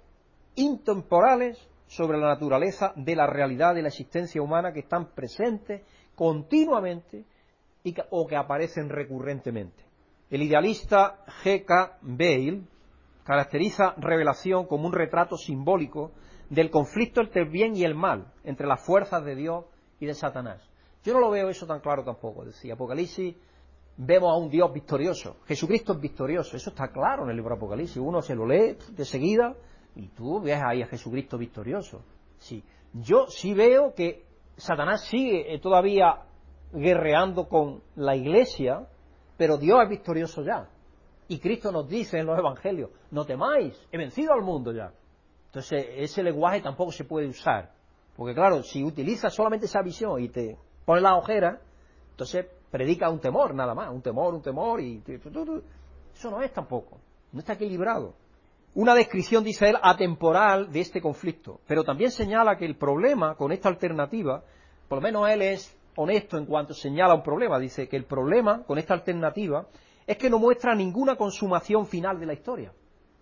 intemporales sobre la naturaleza de la realidad de la existencia humana que están presentes continuamente y o que aparecen recurrentemente. El idealista G.K. Bale caracteriza revelación como un retrato simbólico del conflicto entre el bien y el mal, entre las fuerzas de Dios y de Satanás. Yo no lo veo eso tan claro tampoco. Decía Apocalipsis, vemos a un Dios victorioso. Jesucristo es victorioso. Eso está claro en el libro Apocalipsis. Uno se lo lee de seguida y tú ves ahí a Jesucristo victorioso. Sí. Yo sí veo que Satanás sigue eh, todavía guerreando con la iglesia, pero Dios es victorioso ya. Y Cristo nos dice en los evangelios, no temáis, he vencido al mundo ya. Entonces, ese lenguaje tampoco se puede usar. Porque claro, si utilizas solamente esa visión y te pones la ojera, entonces predica un temor nada más, un temor, un temor, y eso no es tampoco, no está equilibrado. una descripción, dice él, atemporal de este conflicto, pero también señala que el problema con esta alternativa, por lo menos él es honesto en cuanto señala un problema, dice que el problema con esta alternativa es que no muestra ninguna consumación final de la historia,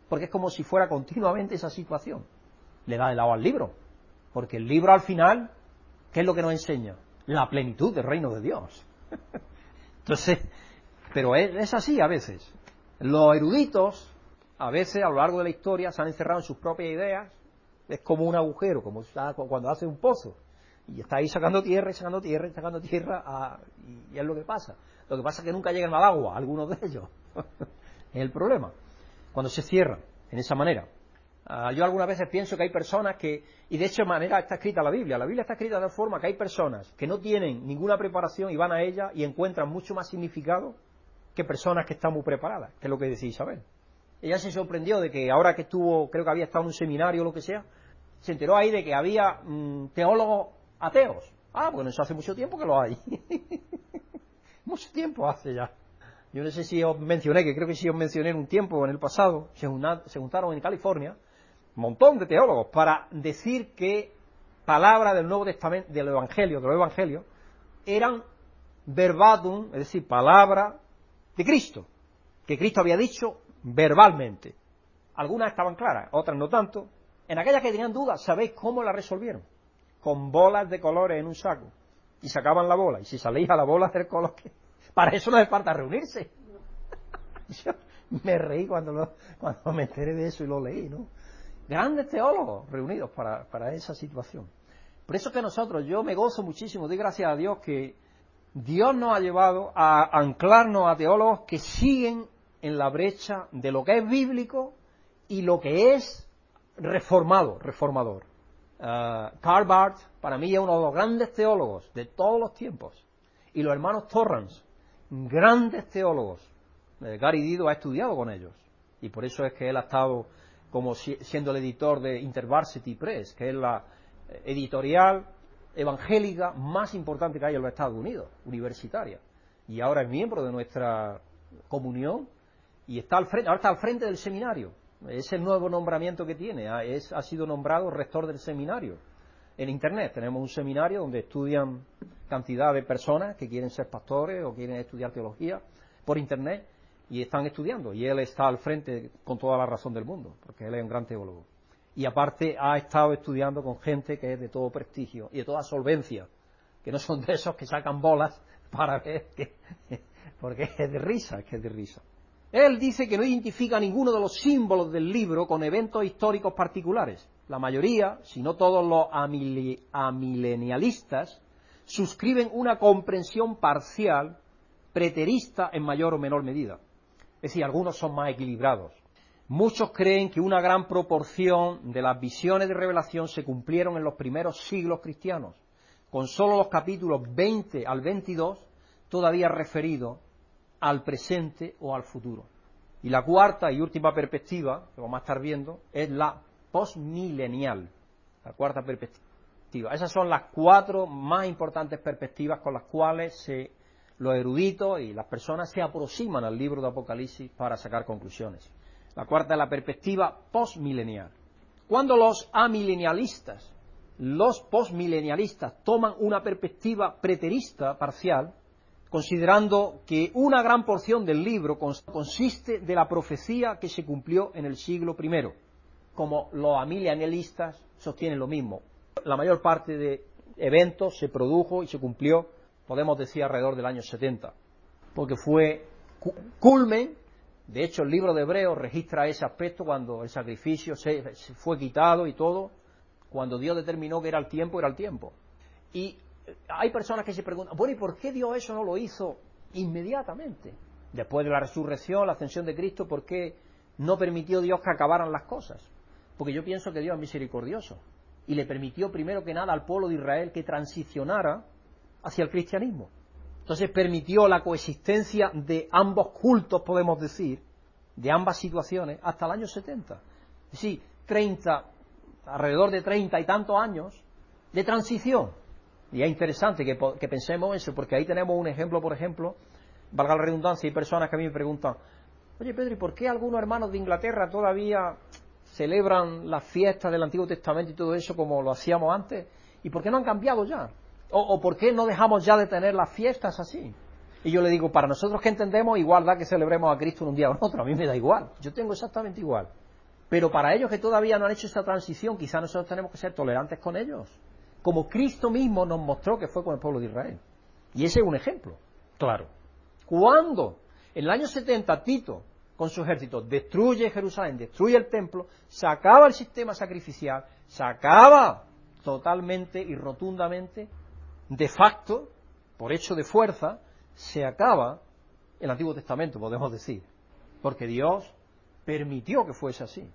porque es como si fuera continuamente esa situación. Le da de lado al libro, porque el libro al final, ¿qué es lo que nos enseña? La plenitud del reino de Dios. Entonces, pero es, así a veces. Los eruditos, a veces a lo largo de la historia, se han encerrado en sus propias ideas. Es como un agujero, como cuando hace un pozo. Y está ahí sacando tierra y sacando tierra y sacando tierra, y, es lo que pasa. Lo que pasa es que nunca llegan al agua, algunos de ellos. es el problema. Cuando se cierran, en esa manera. Ah, yo algunas veces pienso que hay personas que, y de hecho manera está escrita la Biblia, la Biblia está escrita de forma que hay personas que no tienen ninguna preparación y van a ella y encuentran mucho más significado que personas que están muy preparadas, que es lo que decía Isabel. Ella se sorprendió de que ahora que estuvo, creo que había estado en un seminario o lo que sea, se enteró ahí de que había mm, teólogos ateos. Ah, bueno, eso hace mucho tiempo que lo hay. mucho tiempo hace ya. Yo no sé si os mencioné, que creo que sí os mencioné en un tiempo, en el pasado, se juntaron en California montón de teólogos para decir que palabras del Nuevo Testamento, del Evangelio, de los Evangelios, eran verbatim, es decir, palabra de Cristo, que Cristo había dicho verbalmente. Algunas estaban claras, otras no tanto. En aquellas que tenían dudas, ¿sabéis cómo la resolvieron? Con bolas de colores en un saco. Y sacaban la bola. Y si salía la bola del color. Para eso no hace falta reunirse. Yo me reí cuando, cuando me enteré de eso y lo leí, ¿no? grandes teólogos reunidos para, esa situación. Por eso que nosotros, yo me gozo muchísimo, doy gracias a Dios que Dios nos ha llevado a anclarnos a teólogos que siguen en la brecha de lo que es bíblico y lo que es reformado, reformador. Uh, Karl Barth, para mí, es uno de los grandes teólogos de todos los tiempos. Y los hermanos Torrance, grandes teólogos. Eh, Gary Dido ha estudiado con ellos. Y por eso es que él ha estado como siendo el editor de InterVarsity Press, que es la eh, editorial evangélica más importante que hay en los Estados Unidos, universitaria. Y ahora es miembro de nuestra comunión y está al frente, ahora está al frente del seminario. Es el nuevo nombramiento que tiene. Ha, ha sido nombrado rector del seminario. En Internet tenemos un seminario donde estudian cantidad de personas que quieren ser pastores o quieren estudiar teología por Internet y están estudiando. Y él está al frente con toda la razón del mundo, porque él es un gran teólogo. Y aparte ha estado estudiando con gente que es de todo prestigio y de toda solvencia, que no son de esos que sacan bolas para ver que... porque es de risa, es que es de risa. Él dice que no identifica ninguno de los símbolos del libro con eventos históricos particulares. La mayoría, si no todos los amilenialistas, suscriben una comprensión parcial, preterista en mayor o menor medida. Es decir, algunos son más equilibrados. Muchos creen que una gran proporción de las visiones de revelación se cumplieron en los primeros siglos cristianos, con solo los capítulos 20 al 22 todavía referidos al presente o al futuro. Y la cuarta y última perspectiva, que vamos a estar viendo, es la postmilenial, la cuarta perspectiva. Esas son las cuatro más importantes perspectivas con las cuales se los eruditos y las personas se aproximan al libro de Apocalipsis para sacar conclusiones. La cuarta es la perspectiva postmilenial. Cuando los amilenialistas, los postmilenialistas toman una perspectiva preterista parcial, considerando que una gran porción del libro consiste de la profecía que se cumplió en el siglo I, como los amilenialistas sostienen lo mismo. La mayor parte de eventos se produjo y se cumplió podemos decir alrededor del año 70, porque fue culmen, de hecho el libro de Hebreos registra ese aspecto cuando el sacrificio se, fue quitado y todo, cuando Dios determinó que era el tiempo, era el tiempo. Y hay personas que se preguntan, bueno, ¿y por qué Dios eso no lo hizo inmediatamente? Después de la resurrección, la ascensión de Cristo, ¿por qué no permitió Dios que acabaran las cosas? Porque yo pienso que Dios es misericordioso y le permitió primero que nada al pueblo de Israel que transicionara hacia el cristianismo. Entonces permitió la coexistencia de ambos cultos, podemos decir, de ambas situaciones, hasta el año 70. Es decir, 30, alrededor de 30 y tantos años de transición. Y es interesante que, que pensemos eso, porque ahí tenemos un ejemplo, por ejemplo, valga la redundancia, hay personas que a mí me preguntan, Oye, Pedro, ¿y por qué algunos hermanos de Inglaterra todavía celebran las fiestas del Antiguo Testamento y todo eso como lo hacíamos antes? ¿Y por qué no han cambiado ya? ¿O, o por qué no dejamos ya de tener las fiestas así? Y yo le digo, para nosotros que entendemos, igual da que celebremos a Cristo en un día o en otro, a mí me da igual, yo tengo exactamente igual. Pero para ellos que todavía no han hecho esa transición, quizás nosotros tenemos que ser tolerantes con ellos, como Cristo mismo nos mostró que fue con el pueblo de Israel. Y ese es un ejemplo, claro. Cuando en el año 70 Tito, con su ejército, destruye Jerusalén, destruye el templo, se acaba el sistema sacrificial, se acaba totalmente y rotundamente, de facto, por hecho de fuerza, se acaba el Antiguo Testamento, podemos decir, porque Dios permitió que fuese así.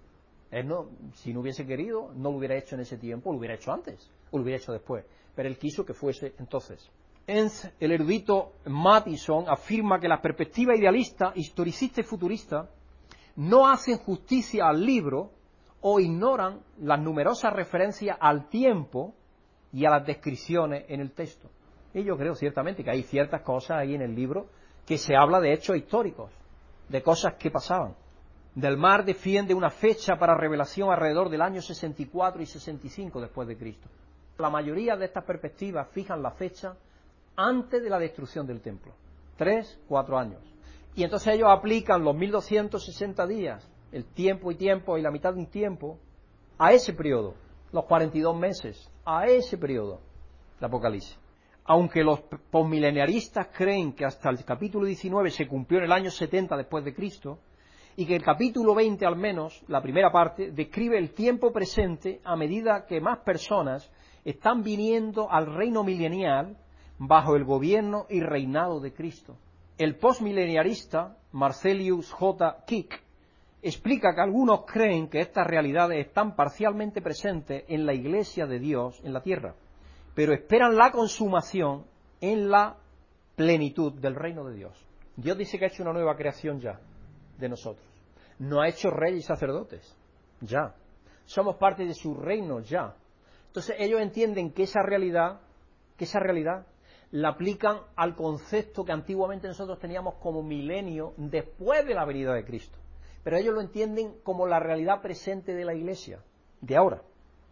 Él no, si no hubiese querido, no lo hubiera hecho en ese tiempo, lo hubiera hecho antes, o lo hubiera hecho después, pero él quiso que fuese entonces. El erudito Mattison afirma que la perspectiva idealista, historicista y futurista no hacen justicia al libro o ignoran las numerosas referencias al tiempo y a las descripciones en el texto. Y yo creo ciertamente que hay ciertas cosas ahí en el libro que se habla de hechos históricos, de cosas que pasaban. Del Mar defiende una fecha para revelación alrededor del año 64 y 65 después de Cristo. La mayoría de estas perspectivas fijan la fecha antes de la destrucción del templo. Tres, cuatro años. Y entonces ellos aplican los 1260 días, el tiempo y tiempo y la mitad de un tiempo, a ese periodo, los 42 meses, a ese periodo, de Apocalipsis aunque los posmileniaristas creen que hasta el capítulo 19 se cumplió en el año 70 después de Cristo, y que el capítulo 20 al menos, la primera parte, describe el tiempo presente a medida que más personas están viniendo al reino milenial bajo el gobierno y reinado de Cristo. El postmileniarista Marcelius J. Kick explica que algunos creen que estas realidades están parcialmente presentes en la iglesia de Dios en la tierra pero esperan la consumación en la plenitud del reino de Dios. Dios dice que ha hecho una nueva creación ya de nosotros. No ha hecho reyes y sacerdotes, ya. Somos parte de su reino ya. Entonces ellos entienden que esa realidad, que esa realidad la aplican al concepto que antiguamente nosotros teníamos como milenio después de la venida de Cristo. Pero ellos lo entienden como la realidad presente de la iglesia, de ahora,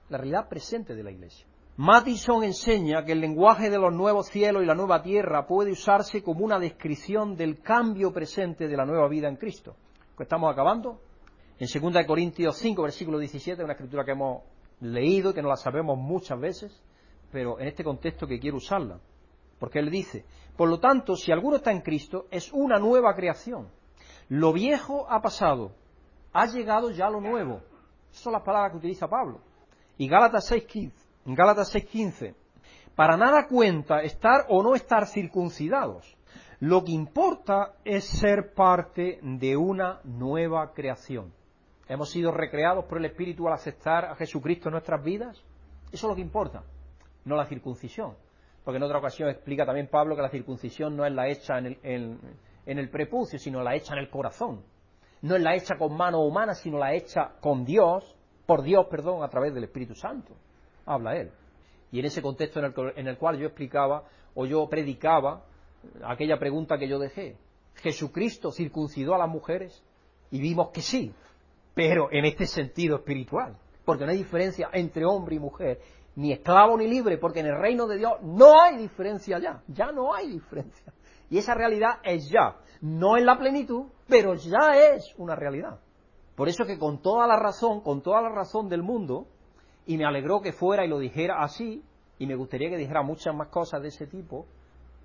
la realidad presente de la iglesia. Mattison enseña que el lenguaje de los nuevos cielos y la nueva tierra puede usarse como una descripción del cambio presente de la nueva vida en Cristo. Estamos acabando. En 2 Corintios 5, versículo 17, una escritura que hemos leído y que no la sabemos muchas veces, pero en este contexto que quiero usarla. Porque él dice, por lo tanto, si alguno está en Cristo, es una nueva creación. Lo viejo ha pasado, ha llegado ya lo nuevo. Esas son las palabras que utiliza Pablo. Y Gálatas 6.15 en Gálatas 6:15, para nada cuenta estar o no estar circuncidados. Lo que importa es ser parte de una nueva creación. Hemos sido recreados por el Espíritu al aceptar a Jesucristo en nuestras vidas. Eso es lo que importa, no la circuncisión. Porque en otra ocasión explica también Pablo que la circuncisión no es la hecha en el, en el prepucio, sino la hecha en el corazón. No es la hecha con mano humana, sino la hecha con Dios, por Dios, perdón, a través del Espíritu Santo habla él. Y en ese contexto en el, cual yo explicaba o yo predicaba aquella pregunta que yo dejé, ¿Jesucristo circuncidó a las mujeres? Y vimos que sí, pero en este sentido espiritual, porque no hay diferencia entre hombre y mujer, ni esclavo ni libre, porque en el reino de Dios no hay diferencia ya, ya no hay diferencia. Y esa realidad es ya, no en la plenitud, pero ya es una realidad. Por eso que con toda la razón, con toda la razón del mundo, y me alegró que fuera y lo dijera así, y me gustaría que dijera muchas más cosas de ese tipo.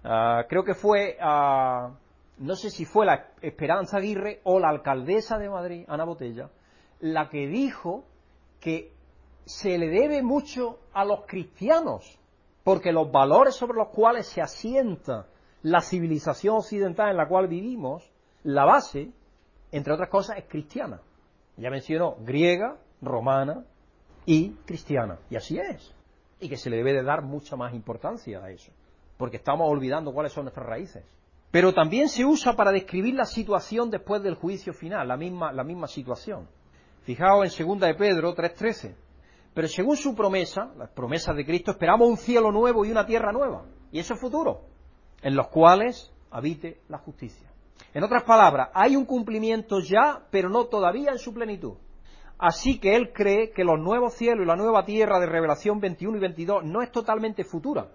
Ah, creo que fue, ah, no sé si fue la Esperanza Aguirre o la alcaldesa de Madrid, Ana Botella, la que dijo que se le debe mucho a los cristianos, porque los valores sobre los cuales se asienta la civilización occidental en la cual vivimos, la base, entre otras cosas, es cristiana. Ya mencionó griega, romana, y cristiana. Y así es. Y que se le debe de dar mucha más importancia a eso. Porque estamos olvidando cuáles son nuestras raíces. Pero también se usa para describir la situación después del juicio final, la misma, la misma situación. Fijaos en 2 de Pedro 3.13. Pero según su promesa, las promesas de Cristo, esperamos un cielo nuevo y una tierra nueva. Y eso es futuro. En los cuales habite la justicia. En otras palabras, hay un cumplimiento ya, pero no todavía en su plenitud. Así que él cree que los nuevos cielos y la nueva tierra de Revelación 21 y 22 no es totalmente futura,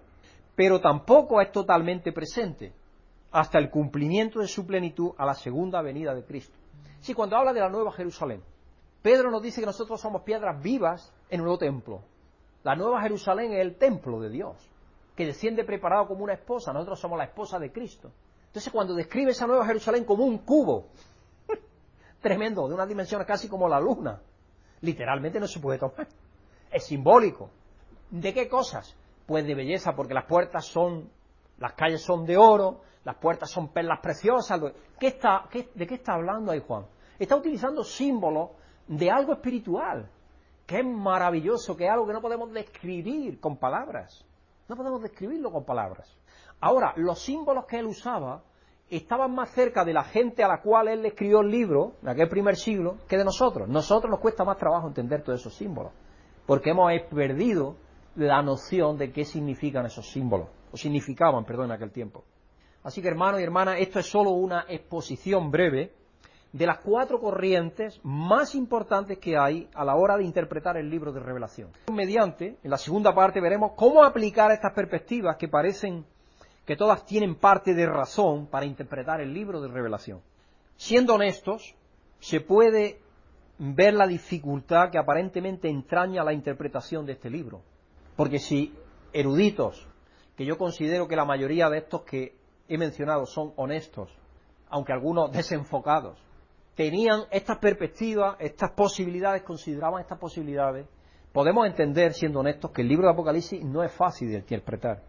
pero tampoco es totalmente presente, hasta el cumplimiento de su plenitud a la segunda venida de Cristo. Sí, cuando habla de la nueva Jerusalén, Pedro nos dice que nosotros somos piedras vivas en un nuevo templo. La nueva Jerusalén es el templo de Dios, que desciende preparado como una esposa. Nosotros somos la esposa de Cristo. Entonces, cuando describe esa nueva Jerusalén como un cubo, tremendo, de una dimensión casi como la luna, literalmente no se puede tomar. Es simbólico. ¿De qué cosas? Pues de belleza, porque las puertas son, las calles son de oro, las puertas son perlas preciosas. ¿Qué está, ¿De qué está hablando ahí Juan? Está utilizando símbolos de algo espiritual, que es maravilloso, que es algo que no podemos describir con palabras. No podemos describirlo con palabras. Ahora, los símbolos que él usaba estaban más cerca de la gente a la cual él escribió el libro, en aquel primer siglo, que de nosotros. Nosotros nos cuesta más trabajo entender todos esos símbolos, porque hemos perdido la noción de qué significan esos símbolos, o significaban, perdón, en aquel tiempo. Así que, hermanos y hermanas, esto es solo una exposición breve de las cuatro corrientes más importantes que hay a la hora de interpretar el libro de revelación. Mediante, en la segunda parte veremos cómo aplicar estas perspectivas que parecen que todas tienen parte de razón para interpretar el libro de revelación. Siendo honestos, se puede ver la dificultad que aparentemente entraña la interpretación de este libro. Porque si eruditos, que yo considero que la mayoría de estos que he mencionado son honestos, aunque algunos desenfocados, tenían estas perspectivas, estas posibilidades, consideraban estas posibilidades, podemos entender, siendo honestos, que el libro de Apocalipsis no es fácil de interpretar.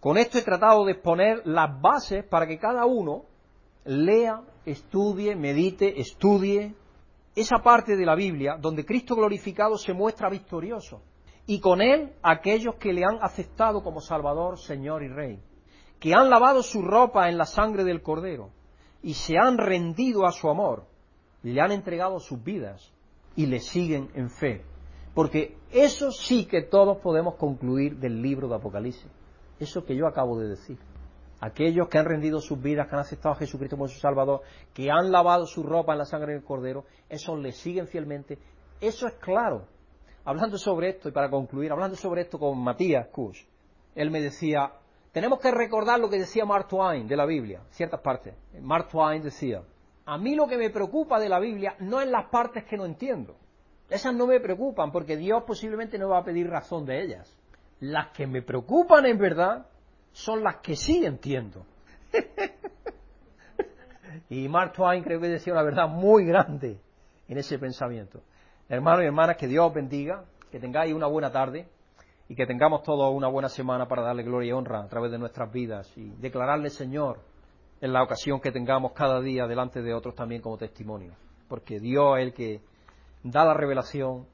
Con esto he tratado de exponer las bases para que cada uno lea, estudie, medite, estudie esa parte de la Biblia donde Cristo glorificado se muestra victorioso y con él aquellos que le han aceptado como Salvador, Señor y Rey, que han lavado su ropa en la sangre del Cordero y se han rendido a su amor, le han entregado sus vidas y le siguen en fe. Porque eso sí que todos podemos concluir del libro de Apocalipsis eso que yo acabo de decir. Aquellos que han rendido sus vidas, que han aceptado a Jesucristo como su Salvador, que han lavado su ropa en la sangre del Cordero, esos le siguen fielmente. Eso es claro. Hablando sobre esto, y para concluir, hablando sobre esto con Matías Kush, él me decía, tenemos que recordar lo que decía Mark Twain de la Biblia, ciertas partes. Mark Twain decía, a mí lo que me preocupa de la Biblia no es las partes que no entiendo. Esas no me preocupan porque Dios posiblemente no va a pedir razón de ellas. Las que me preocupan en verdad son las que sí entiendo. y Mark Twain creo que decía una verdad muy grande en ese pensamiento. Hermanos y hermanas, que Dios os bendiga, que tengáis una buena tarde y que tengamos todos una buena semana para darle gloria y honra a través de nuestras vidas y declararle Señor en la ocasión que tengamos cada día delante de otros también como testimonio. Porque Dios es el que da la revelación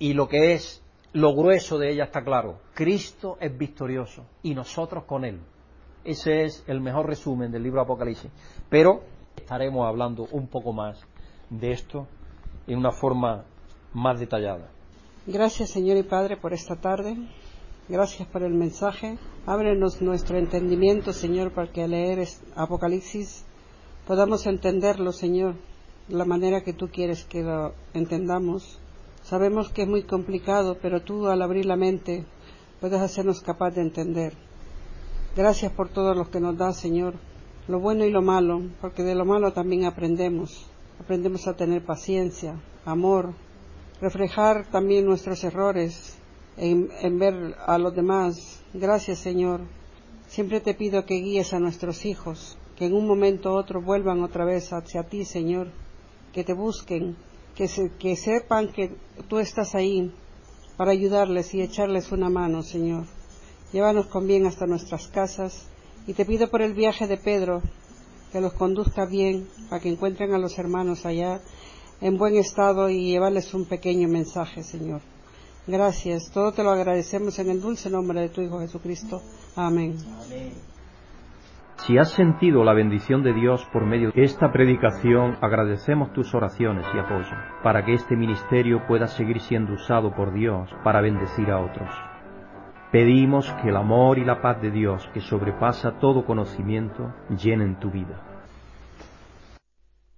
y lo que es lo grueso de ella está claro. Cristo es victorioso y nosotros con Él. Ese es el mejor resumen del libro Apocalipsis. Pero estaremos hablando un poco más de esto en una forma más detallada. Gracias Señor y Padre por esta tarde. Gracias por el mensaje. Ábrenos nuestro entendimiento, Señor, para que al leer Apocalipsis podamos entenderlo, Señor, de la manera que tú quieres que lo entendamos Sabemos que es muy complicado, pero tú al abrir la mente puedes hacernos capaz de entender. Gracias por todo lo que nos das, Señor, lo bueno y lo malo, porque de lo malo también aprendemos. Aprendemos a tener paciencia, amor, reflejar también nuestros errores en, ver a los demás. Gracias, Señor. Siempre te pido que guíes a nuestros hijos, que en un momento u otro vuelvan otra vez hacia ti, Señor, que te busquen, que, sepan que tú estás ahí para ayudarles y echarles una mano, Señor. Llévanos con bien hasta nuestras casas y te pido por el viaje de Pedro que los conduzca bien para que encuentren a los hermanos allá en buen estado y llevarles un pequeño mensaje, Señor. Gracias. Todo te lo agradecemos en el dulce nombre de tu Hijo Jesucristo. Amén. Si has sentido la bendición de Dios por medio de esta predicación, agradecemos tus oraciones y apoyo, para que este ministerio pueda seguir siendo usado por Dios para bendecir a otros. Pedimos que el amor y la paz de Dios, que sobrepasa todo conocimiento, llenen tu vida.